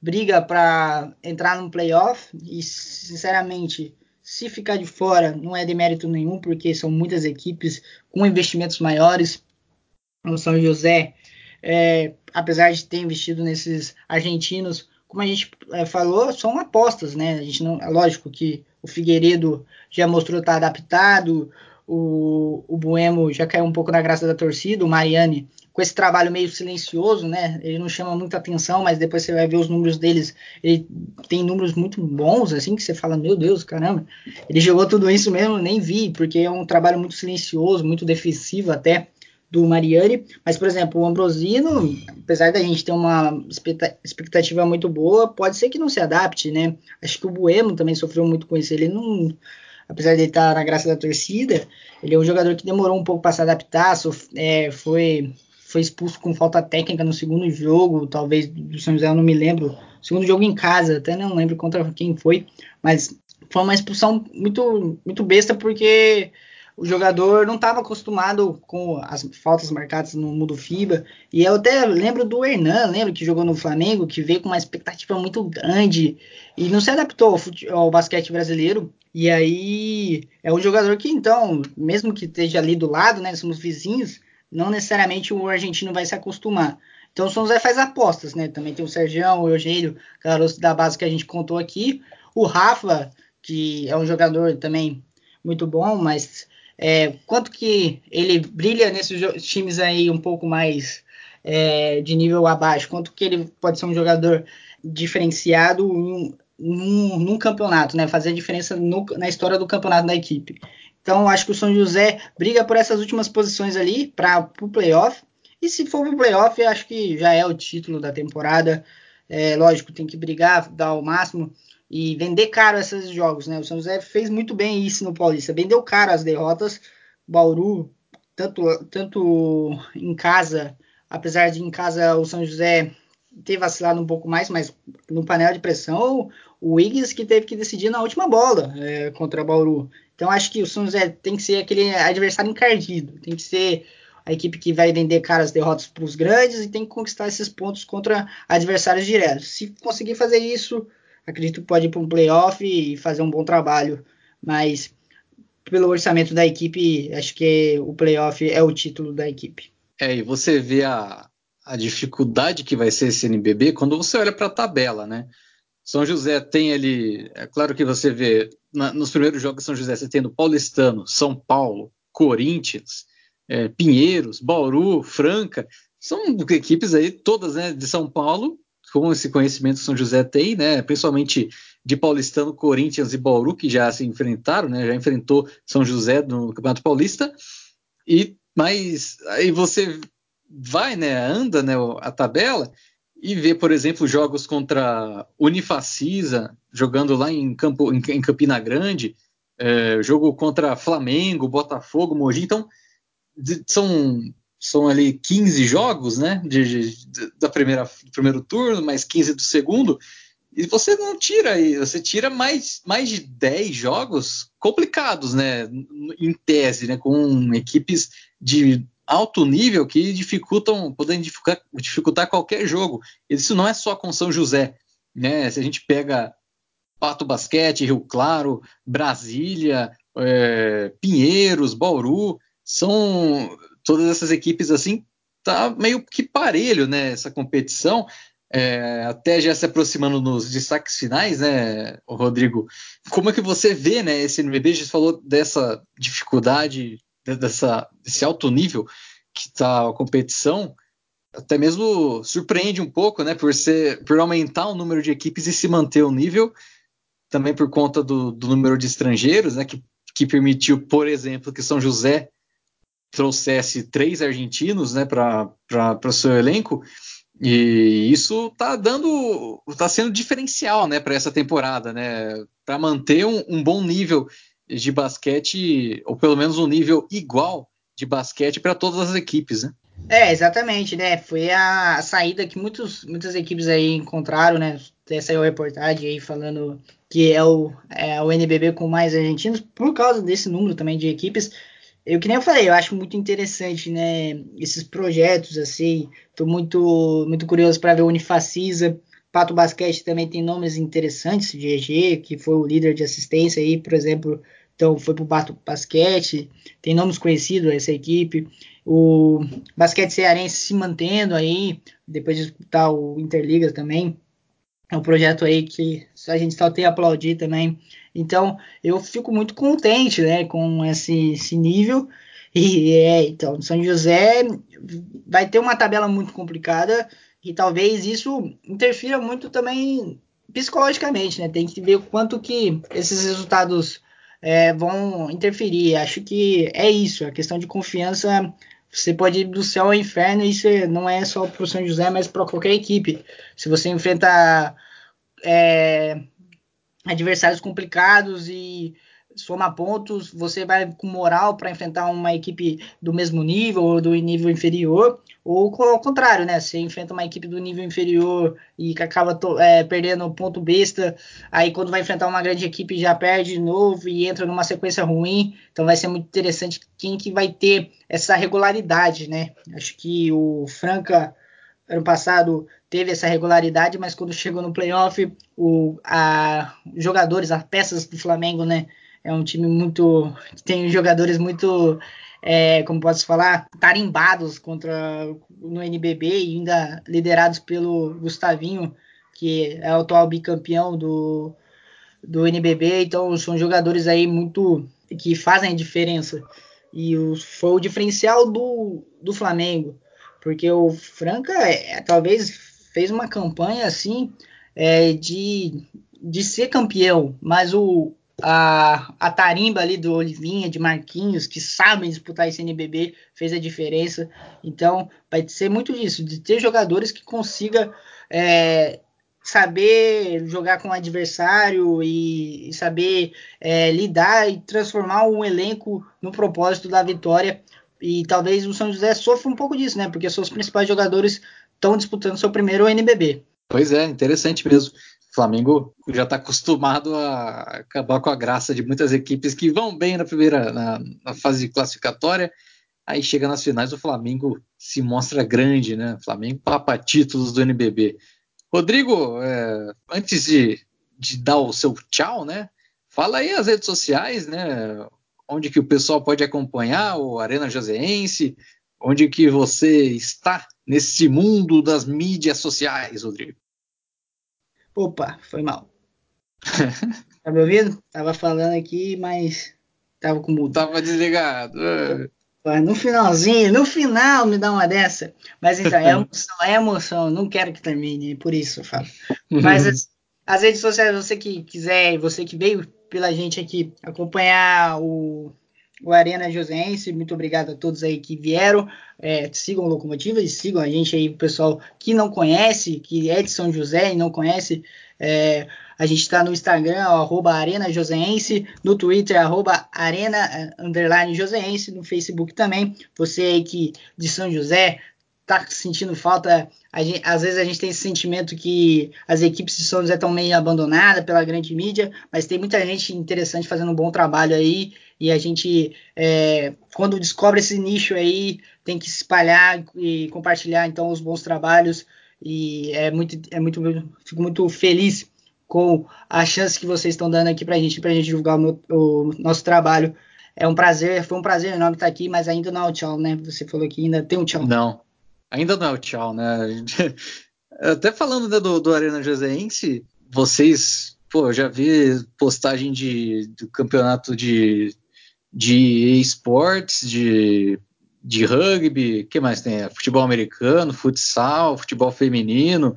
briga para entrar no playoff e, sinceramente, se ficar de fora não é demérito nenhum, porque são muitas equipes com investimentos maiores no São José, é, apesar de ter investido nesses argentinos, como a gente é, falou, são apostas, né? A gente não, é lógico que o Figueiredo já mostrou estar adaptado, o, o Buemo já caiu um pouco na graça da torcida, o Mariani com esse trabalho meio silencioso, né? Ele não chama muita atenção, mas depois você vai ver os números deles, ele tem números muito bons, assim, que você fala, meu Deus, caramba, ele jogou tudo isso mesmo, nem vi, porque é um trabalho muito silencioso, muito defensivo até do Mariani, mas, por exemplo, o Ambrosino, apesar da gente ter uma expectativa muito boa, pode ser que não se adapte, né? Acho que o Buemo também sofreu muito com isso, ele não, apesar de ele estar na graça da torcida, ele é um jogador que demorou um pouco para se adaptar, é, foi, foi expulso com falta técnica no segundo jogo, talvez do São José, eu não me lembro, segundo jogo em casa, até não lembro contra quem foi, mas foi uma expulsão muito, muito besta, porque o jogador não estava acostumado com as faltas marcadas no mundo FIBA. E eu até lembro do Hernan, lembro que jogou no Flamengo, que veio com uma expectativa muito grande e não se adaptou ao, ao basquete brasileiro. E aí é um jogador que, então, mesmo que esteja ali do lado, né, somos vizinhos, não necessariamente o argentino vai se acostumar. Então o São José faz apostas, né? Também tem o Sergião, o Eugênio, garoto da base que a gente contou aqui. O Rafa, que é um jogador também muito bom, mas é, quanto que ele brilha nesses times aí um pouco mais é, de nível abaixo, quanto que ele pode ser um jogador diferenciado em, num, num campeonato, né? Fazer a diferença no, na história do campeonato da equipe. Então, acho que o São José briga por essas últimas posições ali para o playoff. E se for para o playoff, acho que já é o título da temporada. É, lógico, tem que brigar, dar o máximo e vender caro esses jogos, né? O São José fez muito bem isso no Paulista, vendeu caro as derrotas. Bauru, tanto, tanto em casa, apesar de em casa o São José ter vacilado um pouco mais, mas no painel de pressão, o Wiggins que teve que decidir na última bola é, contra o Bauru. Então acho que o São José tem que ser aquele adversário encardido, tem que ser a equipe que vai vender caras derrotas para os grandes e tem que conquistar esses pontos contra adversários diretos. Se conseguir fazer isso, acredito que pode ir para um playoff e fazer um bom trabalho, mas pelo orçamento da equipe, acho que o playoff é o título da equipe. É, e você vê a, a dificuldade que vai ser esse NBB quando você olha para a tabela, né? São José tem ali, é claro que você vê na, nos primeiros jogos São José você tem Paulistano, São Paulo, Corinthians, é, Pinheiros, Bauru, Franca, são equipes aí todas né, de São Paulo com esse conhecimento que São José tem, né, principalmente de Paulistano, Corinthians e Bauru, que já se enfrentaram, né, já enfrentou São José no Campeonato Paulista, e mas aí você vai, né, anda né, a tabela e vê, por exemplo, jogos contra Unifacisa, jogando lá em, Campo, em, Campina Grande, é, jogo contra Flamengo, Botafogo, Mogi, então são são ali 15 jogos, né, de, de, da primeira, do primeiro turno, mais 15 do segundo, e você não tira aí, você tira mais, mais de 10 jogos complicados, né, em tese, né, com equipes de alto nível que dificultam, podem dificultar, dificultar qualquer jogo. Isso não é só com São José, né, se a gente pega Pato Basquete, Rio Claro, Brasília, é, Pinheiros, Bauru, são todas essas equipes assim tá meio que parelho, né? Essa competição. É, até já se aproximando nos destaques finais, né, Rodrigo? Como é que você vê, né, esse NBB? Já falou dessa dificuldade, dessa, desse alto nível que está a competição, até mesmo surpreende um pouco, né, por ser, por aumentar o número de equipes e se manter o nível, também por conta do, do número de estrangeiros, né, que, que permitiu, por exemplo, que São José trouxesse três argentinos, né, para o seu elenco. E isso está dando, está sendo diferencial, né, para essa temporada, né, para manter um, um, bom nível de basquete ou pelo menos um nível igual de basquete para todas as equipes, né? É, exatamente, né? Foi a saída que muitos, muitas equipes aí encontraram, né? Até saiu a reportagem aí falando que é o, é o NBB com mais argentinos por causa desse número também de equipes eu que nem eu falei, eu acho muito interessante, né, esses projetos assim. Tô muito muito curioso para ver o Unifacisa. Pato Basquete também tem nomes interessantes, EG, que foi o líder de assistência aí, por exemplo, então foi pro Pato Basquete, tem nomes conhecidos essa equipe. O basquete cearense se mantendo aí, depois de disputar o Interliga também. É um projeto aí que a gente só tem a aplaudir também. Então, eu fico muito contente, né, com esse, esse nível. E é, então, São José vai ter uma tabela muito complicada e talvez isso interfira muito também psicologicamente, né? Tem que ver quanto que esses resultados é, vão interferir. Acho que é isso, a questão de confiança. Você pode ir do céu ao inferno, e isso não é só para o São José, mas para qualquer equipe. Se você enfrenta é, adversários complicados e soma pontos, você vai com moral para enfrentar uma equipe do mesmo nível ou do nível inferior, ou ao contrário, né? Você enfrenta uma equipe do nível inferior e que acaba é, perdendo ponto besta, aí quando vai enfrentar uma grande equipe já perde de novo e entra numa sequência ruim, então vai ser muito interessante quem que vai ter essa regularidade, né? Acho que o Franca ano passado teve essa regularidade, mas quando chegou no playoff, o, a, jogadores, as peças do Flamengo, né? É um time muito. tem jogadores muito. É, como posso falar, tarimbados contra no NBB e ainda liderados pelo Gustavinho, que é o atual bicampeão do, do NBB. Então, são jogadores aí muito que fazem a diferença. E o, foi o diferencial do, do Flamengo, porque o Franca é, talvez fez uma campanha assim é, de, de ser campeão, mas o, a, a tarimba ali do Olivinha, de Marquinhos, que sabem disputar esse NBB, fez a diferença. Então, vai ser muito disso, de ter jogadores que consiga é, saber jogar com o adversário e, e saber é, lidar e transformar um elenco no propósito da vitória. E talvez o São José sofra um pouco disso, né? Porque seus principais jogadores estão disputando seu primeiro NBB. Pois é, interessante mesmo. O Flamengo já está acostumado a acabar com a graça de muitas equipes que vão bem na primeira na, na fase classificatória, aí chega nas finais o Flamengo se mostra grande, né? O Flamengo papa títulos do NBB. Rodrigo, é, antes de, de dar o seu tchau, né? Fala aí as redes sociais, né? Onde que o pessoal pode acompanhar o Arena Joseense, onde que você está nesse mundo das mídias sociais, Rodrigo? Opa, foi mal. tá me ouvindo? Tava falando aqui, mas tava com mudo. Tava desligado. No finalzinho, no final me dá uma dessa. Mas então, é emoção, é emoção. Não quero que termine, por isso eu falo. Mas as, as redes sociais, você que quiser, você que veio pela gente aqui acompanhar o o Arena Josense. Muito obrigado a todos aí que vieram. É, sigam Locomotiva e sigam a gente aí, pessoal que não conhece, que é de São José e não conhece. É, a gente está no Instagram, arroba Arena Joseense, no Twitter, arroba Arena eh, Underline Joseense, no Facebook também. Você aí que de São José tá sentindo falta, gente, às vezes a gente tem esse sentimento que as equipes de São José estão meio abandonadas pela grande mídia, mas tem muita gente interessante fazendo um bom trabalho aí e a gente, é, quando descobre esse nicho aí, tem que espalhar e compartilhar então os bons trabalhos. E é muito, é muito, fico muito feliz com a chance que vocês estão dando aqui para a gente, para a gente divulgar o, meu, o, nosso trabalho É um prazer, foi um prazer enorme estar aqui, mas ainda não é o tchau, né? Você falou que ainda tem um tchau. Não, ainda não é o tchau, né? Até falando né, do, do Arena Joseense, vocês, pô, eu já vi postagem de, do campeonato de, de esportes, de, de rugby, que mais tem? Futebol americano, futsal, futebol feminino,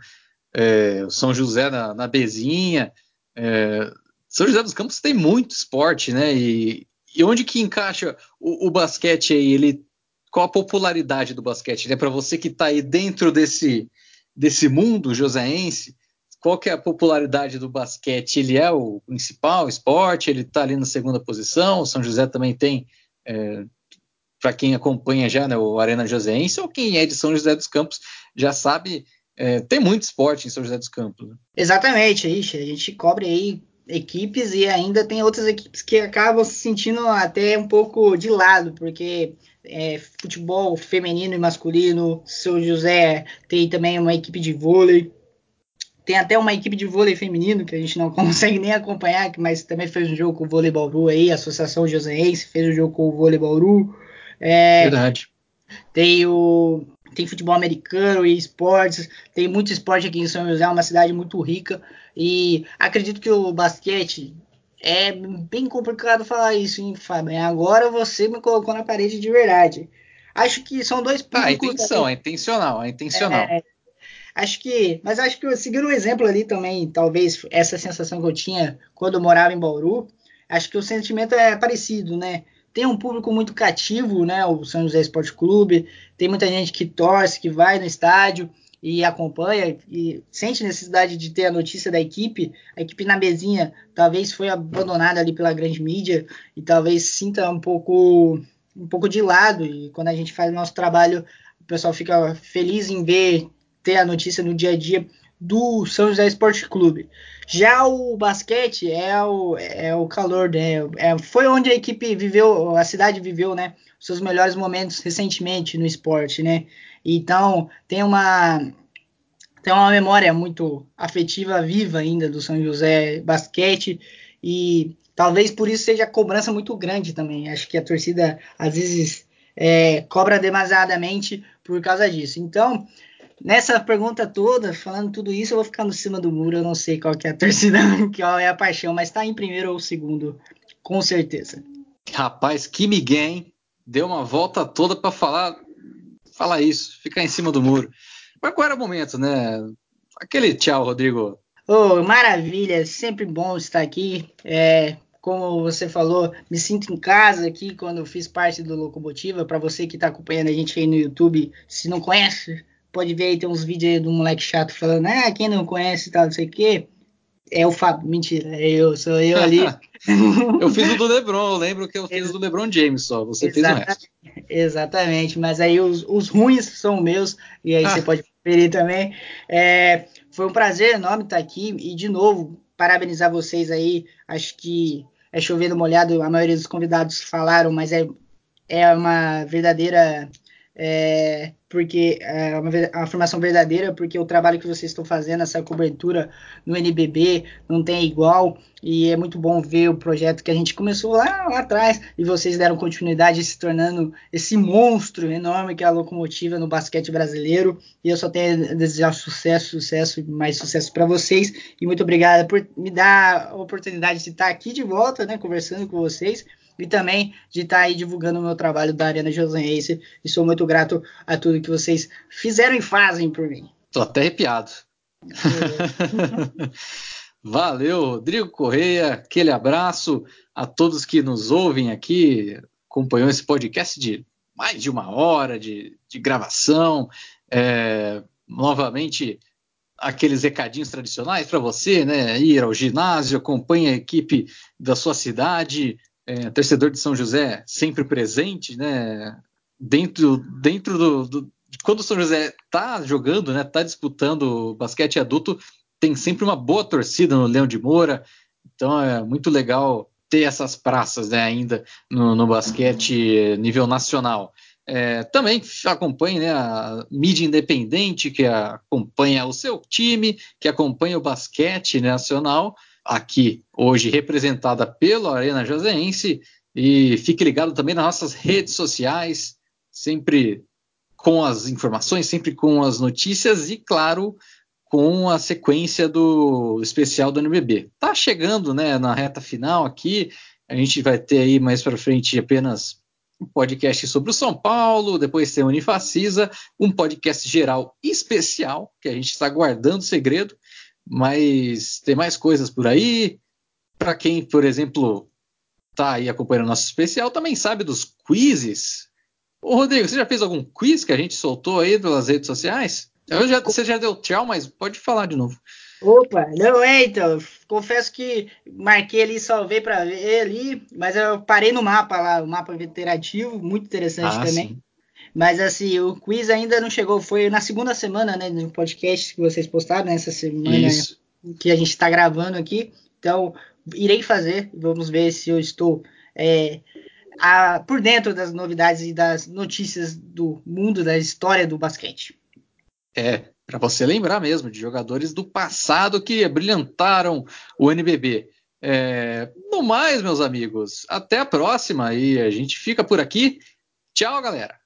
é, São José na, na Bezinha. É, São José dos Campos tem muito esporte, né? E, e onde que encaixa o, o, basquete aí? Ele, qual a popularidade do basquete? Né? Para você que está aí dentro desse, desse mundo joséense, qual que é a popularidade do basquete? Ele é o principal esporte? Ele está ali na segunda posição? O São José também tem, é, para quem acompanha já né, o Arena Joséense, ou quem é de São José dos Campos já sabe é, tem muito esporte em São José dos Campos. Né? Exatamente, Ixi, a gente cobre aí equipes e ainda tem outras equipes que acabam se sentindo até um pouco de lado, porque é, futebol feminino e masculino, São José tem também uma equipe de vôlei, tem até uma equipe de vôlei feminino que a gente não consegue nem acompanhar, mas também fez um jogo com o Vôlei Bauru aí, a Associação Joséense fez um jogo com o Vôlei Bauru. É, Verdade. Tem o tem futebol americano e esportes, tem muito esporte aqui em São José, é uma cidade muito rica e acredito que o basquete é bem complicado falar isso, hein, Fábio? Agora você me colocou na parede de verdade. Acho que são dois públicos. Ah, a intenção, é intencional, é intencional. É, acho que, mas acho que seguindo um exemplo ali também, talvez essa sensação que eu tinha quando eu morava em Bauru, acho que o sentimento é parecido, né? tem um público muito cativo, né? O São José Esporte Clube, tem muita gente que torce, que vai no estádio e acompanha e sente necessidade de ter a notícia da equipe. A equipe na mesinha talvez foi abandonada ali pela grande mídia e talvez sinta um pouco um pouco de lado e quando a gente faz o nosso trabalho, o pessoal fica feliz em ver ter a notícia no dia a dia do São José Esporte Clube. Já o basquete é o, é o calor, né? É, foi onde a equipe viveu, a cidade viveu, né? Seus melhores momentos recentemente no esporte, né? Então tem uma tem uma memória muito afetiva viva ainda do São José Basquete e talvez por isso seja a cobrança muito grande também. Acho que a torcida às vezes é, cobra demasiadamente por causa disso. Então Nessa pergunta toda, falando tudo isso, eu vou ficar no cima do muro. Eu não sei qual que é a torcida, qual é a paixão, mas tá em primeiro ou segundo, com certeza. Rapaz, que Miguel, Deu uma volta toda para falar, falar isso, ficar em cima do muro. Mas qual era o momento, né? Aquele tchau, Rodrigo. Oh, maravilha, sempre bom estar aqui. É, como você falou, me sinto em casa aqui quando eu fiz parte do Locomotiva. Para você que está acompanhando a gente aí no YouTube, se não conhece, pode ver aí, tem uns vídeos aí do moleque chato falando, ah, quem não conhece e tal, não sei o quê. É o Fábio, mentira, é eu, sou eu ali. eu fiz o do LeBron, eu lembro que eu fiz o do LeBron James só, você exatamente, fez o resto. Exatamente, mas aí os, os ruins são meus, e aí ah. você pode conferir também. É, foi um prazer enorme estar aqui, e de novo, parabenizar vocês aí, acho que é chovendo molhado, a maioria dos convidados falaram, mas é, é uma verdadeira é, porque é uma, uma formação verdadeira, porque o trabalho que vocês estão fazendo, essa cobertura no NBB, não tem igual, e é muito bom ver o projeto que a gente começou lá, lá atrás, e vocês deram continuidade se tornando esse monstro enorme que é a locomotiva no basquete brasileiro, e eu só tenho a desejar sucesso, sucesso e mais sucesso para vocês, e muito obrigado por me dar a oportunidade de estar aqui de volta, né, conversando com vocês, e também de estar tá aí divulgando o meu trabalho da Arena Josense. E sou muito grato a tudo que vocês fizeram e fazem por mim. Tô até arrepiado. É. Valeu, Rodrigo Correia. Aquele abraço a todos que nos ouvem aqui, acompanhou esse podcast de mais de uma hora de, de gravação. É, novamente, aqueles recadinhos tradicionais para você, né? Ir ao ginásio, acompanhe a equipe da sua cidade, é, torcedor de São José sempre presente, né? Dentro, dentro do, do quando o São José está jogando, né? Está disputando basquete adulto, tem sempre uma boa torcida no Leão de Moura. Então é muito legal ter essas praças né, ainda no, no basquete nível nacional. É, também acompanhe né, a mídia independente que acompanha o seu time, que acompanha o basquete nacional aqui hoje representada pelo Arena Joseense E fique ligado também nas nossas redes sociais, sempre com as informações, sempre com as notícias e, claro, com a sequência do especial do NBB. Tá chegando, né, na reta final aqui. A gente vai ter aí mais para frente apenas um podcast sobre o São Paulo, depois tem o Unifacisa, um podcast geral especial, que a gente está guardando segredo, mas tem mais coisas por aí. Para quem, por exemplo, está aí acompanhando nosso especial, também sabe dos quizzes. Ô, Rodrigo, você já fez algum quiz que a gente soltou aí pelas redes sociais? Já, você já deu tchau, mas pode falar de novo. Opa, não é então. Confesso que marquei ali, salvei para ver ali, mas eu parei no mapa lá, o mapa interativo, muito interessante ah, também. Sim. Mas assim, o quiz ainda não chegou, foi na segunda semana, né, do podcast que vocês postaram, nessa né, semana Isso. que a gente está gravando aqui. Então, irei fazer, vamos ver se eu estou é, a, por dentro das novidades e das notícias do mundo, da história do basquete. É, para você lembrar mesmo de jogadores do passado que brilhantaram o NBB. É, no mais, meus amigos, até a próxima e a gente fica por aqui. Tchau, galera!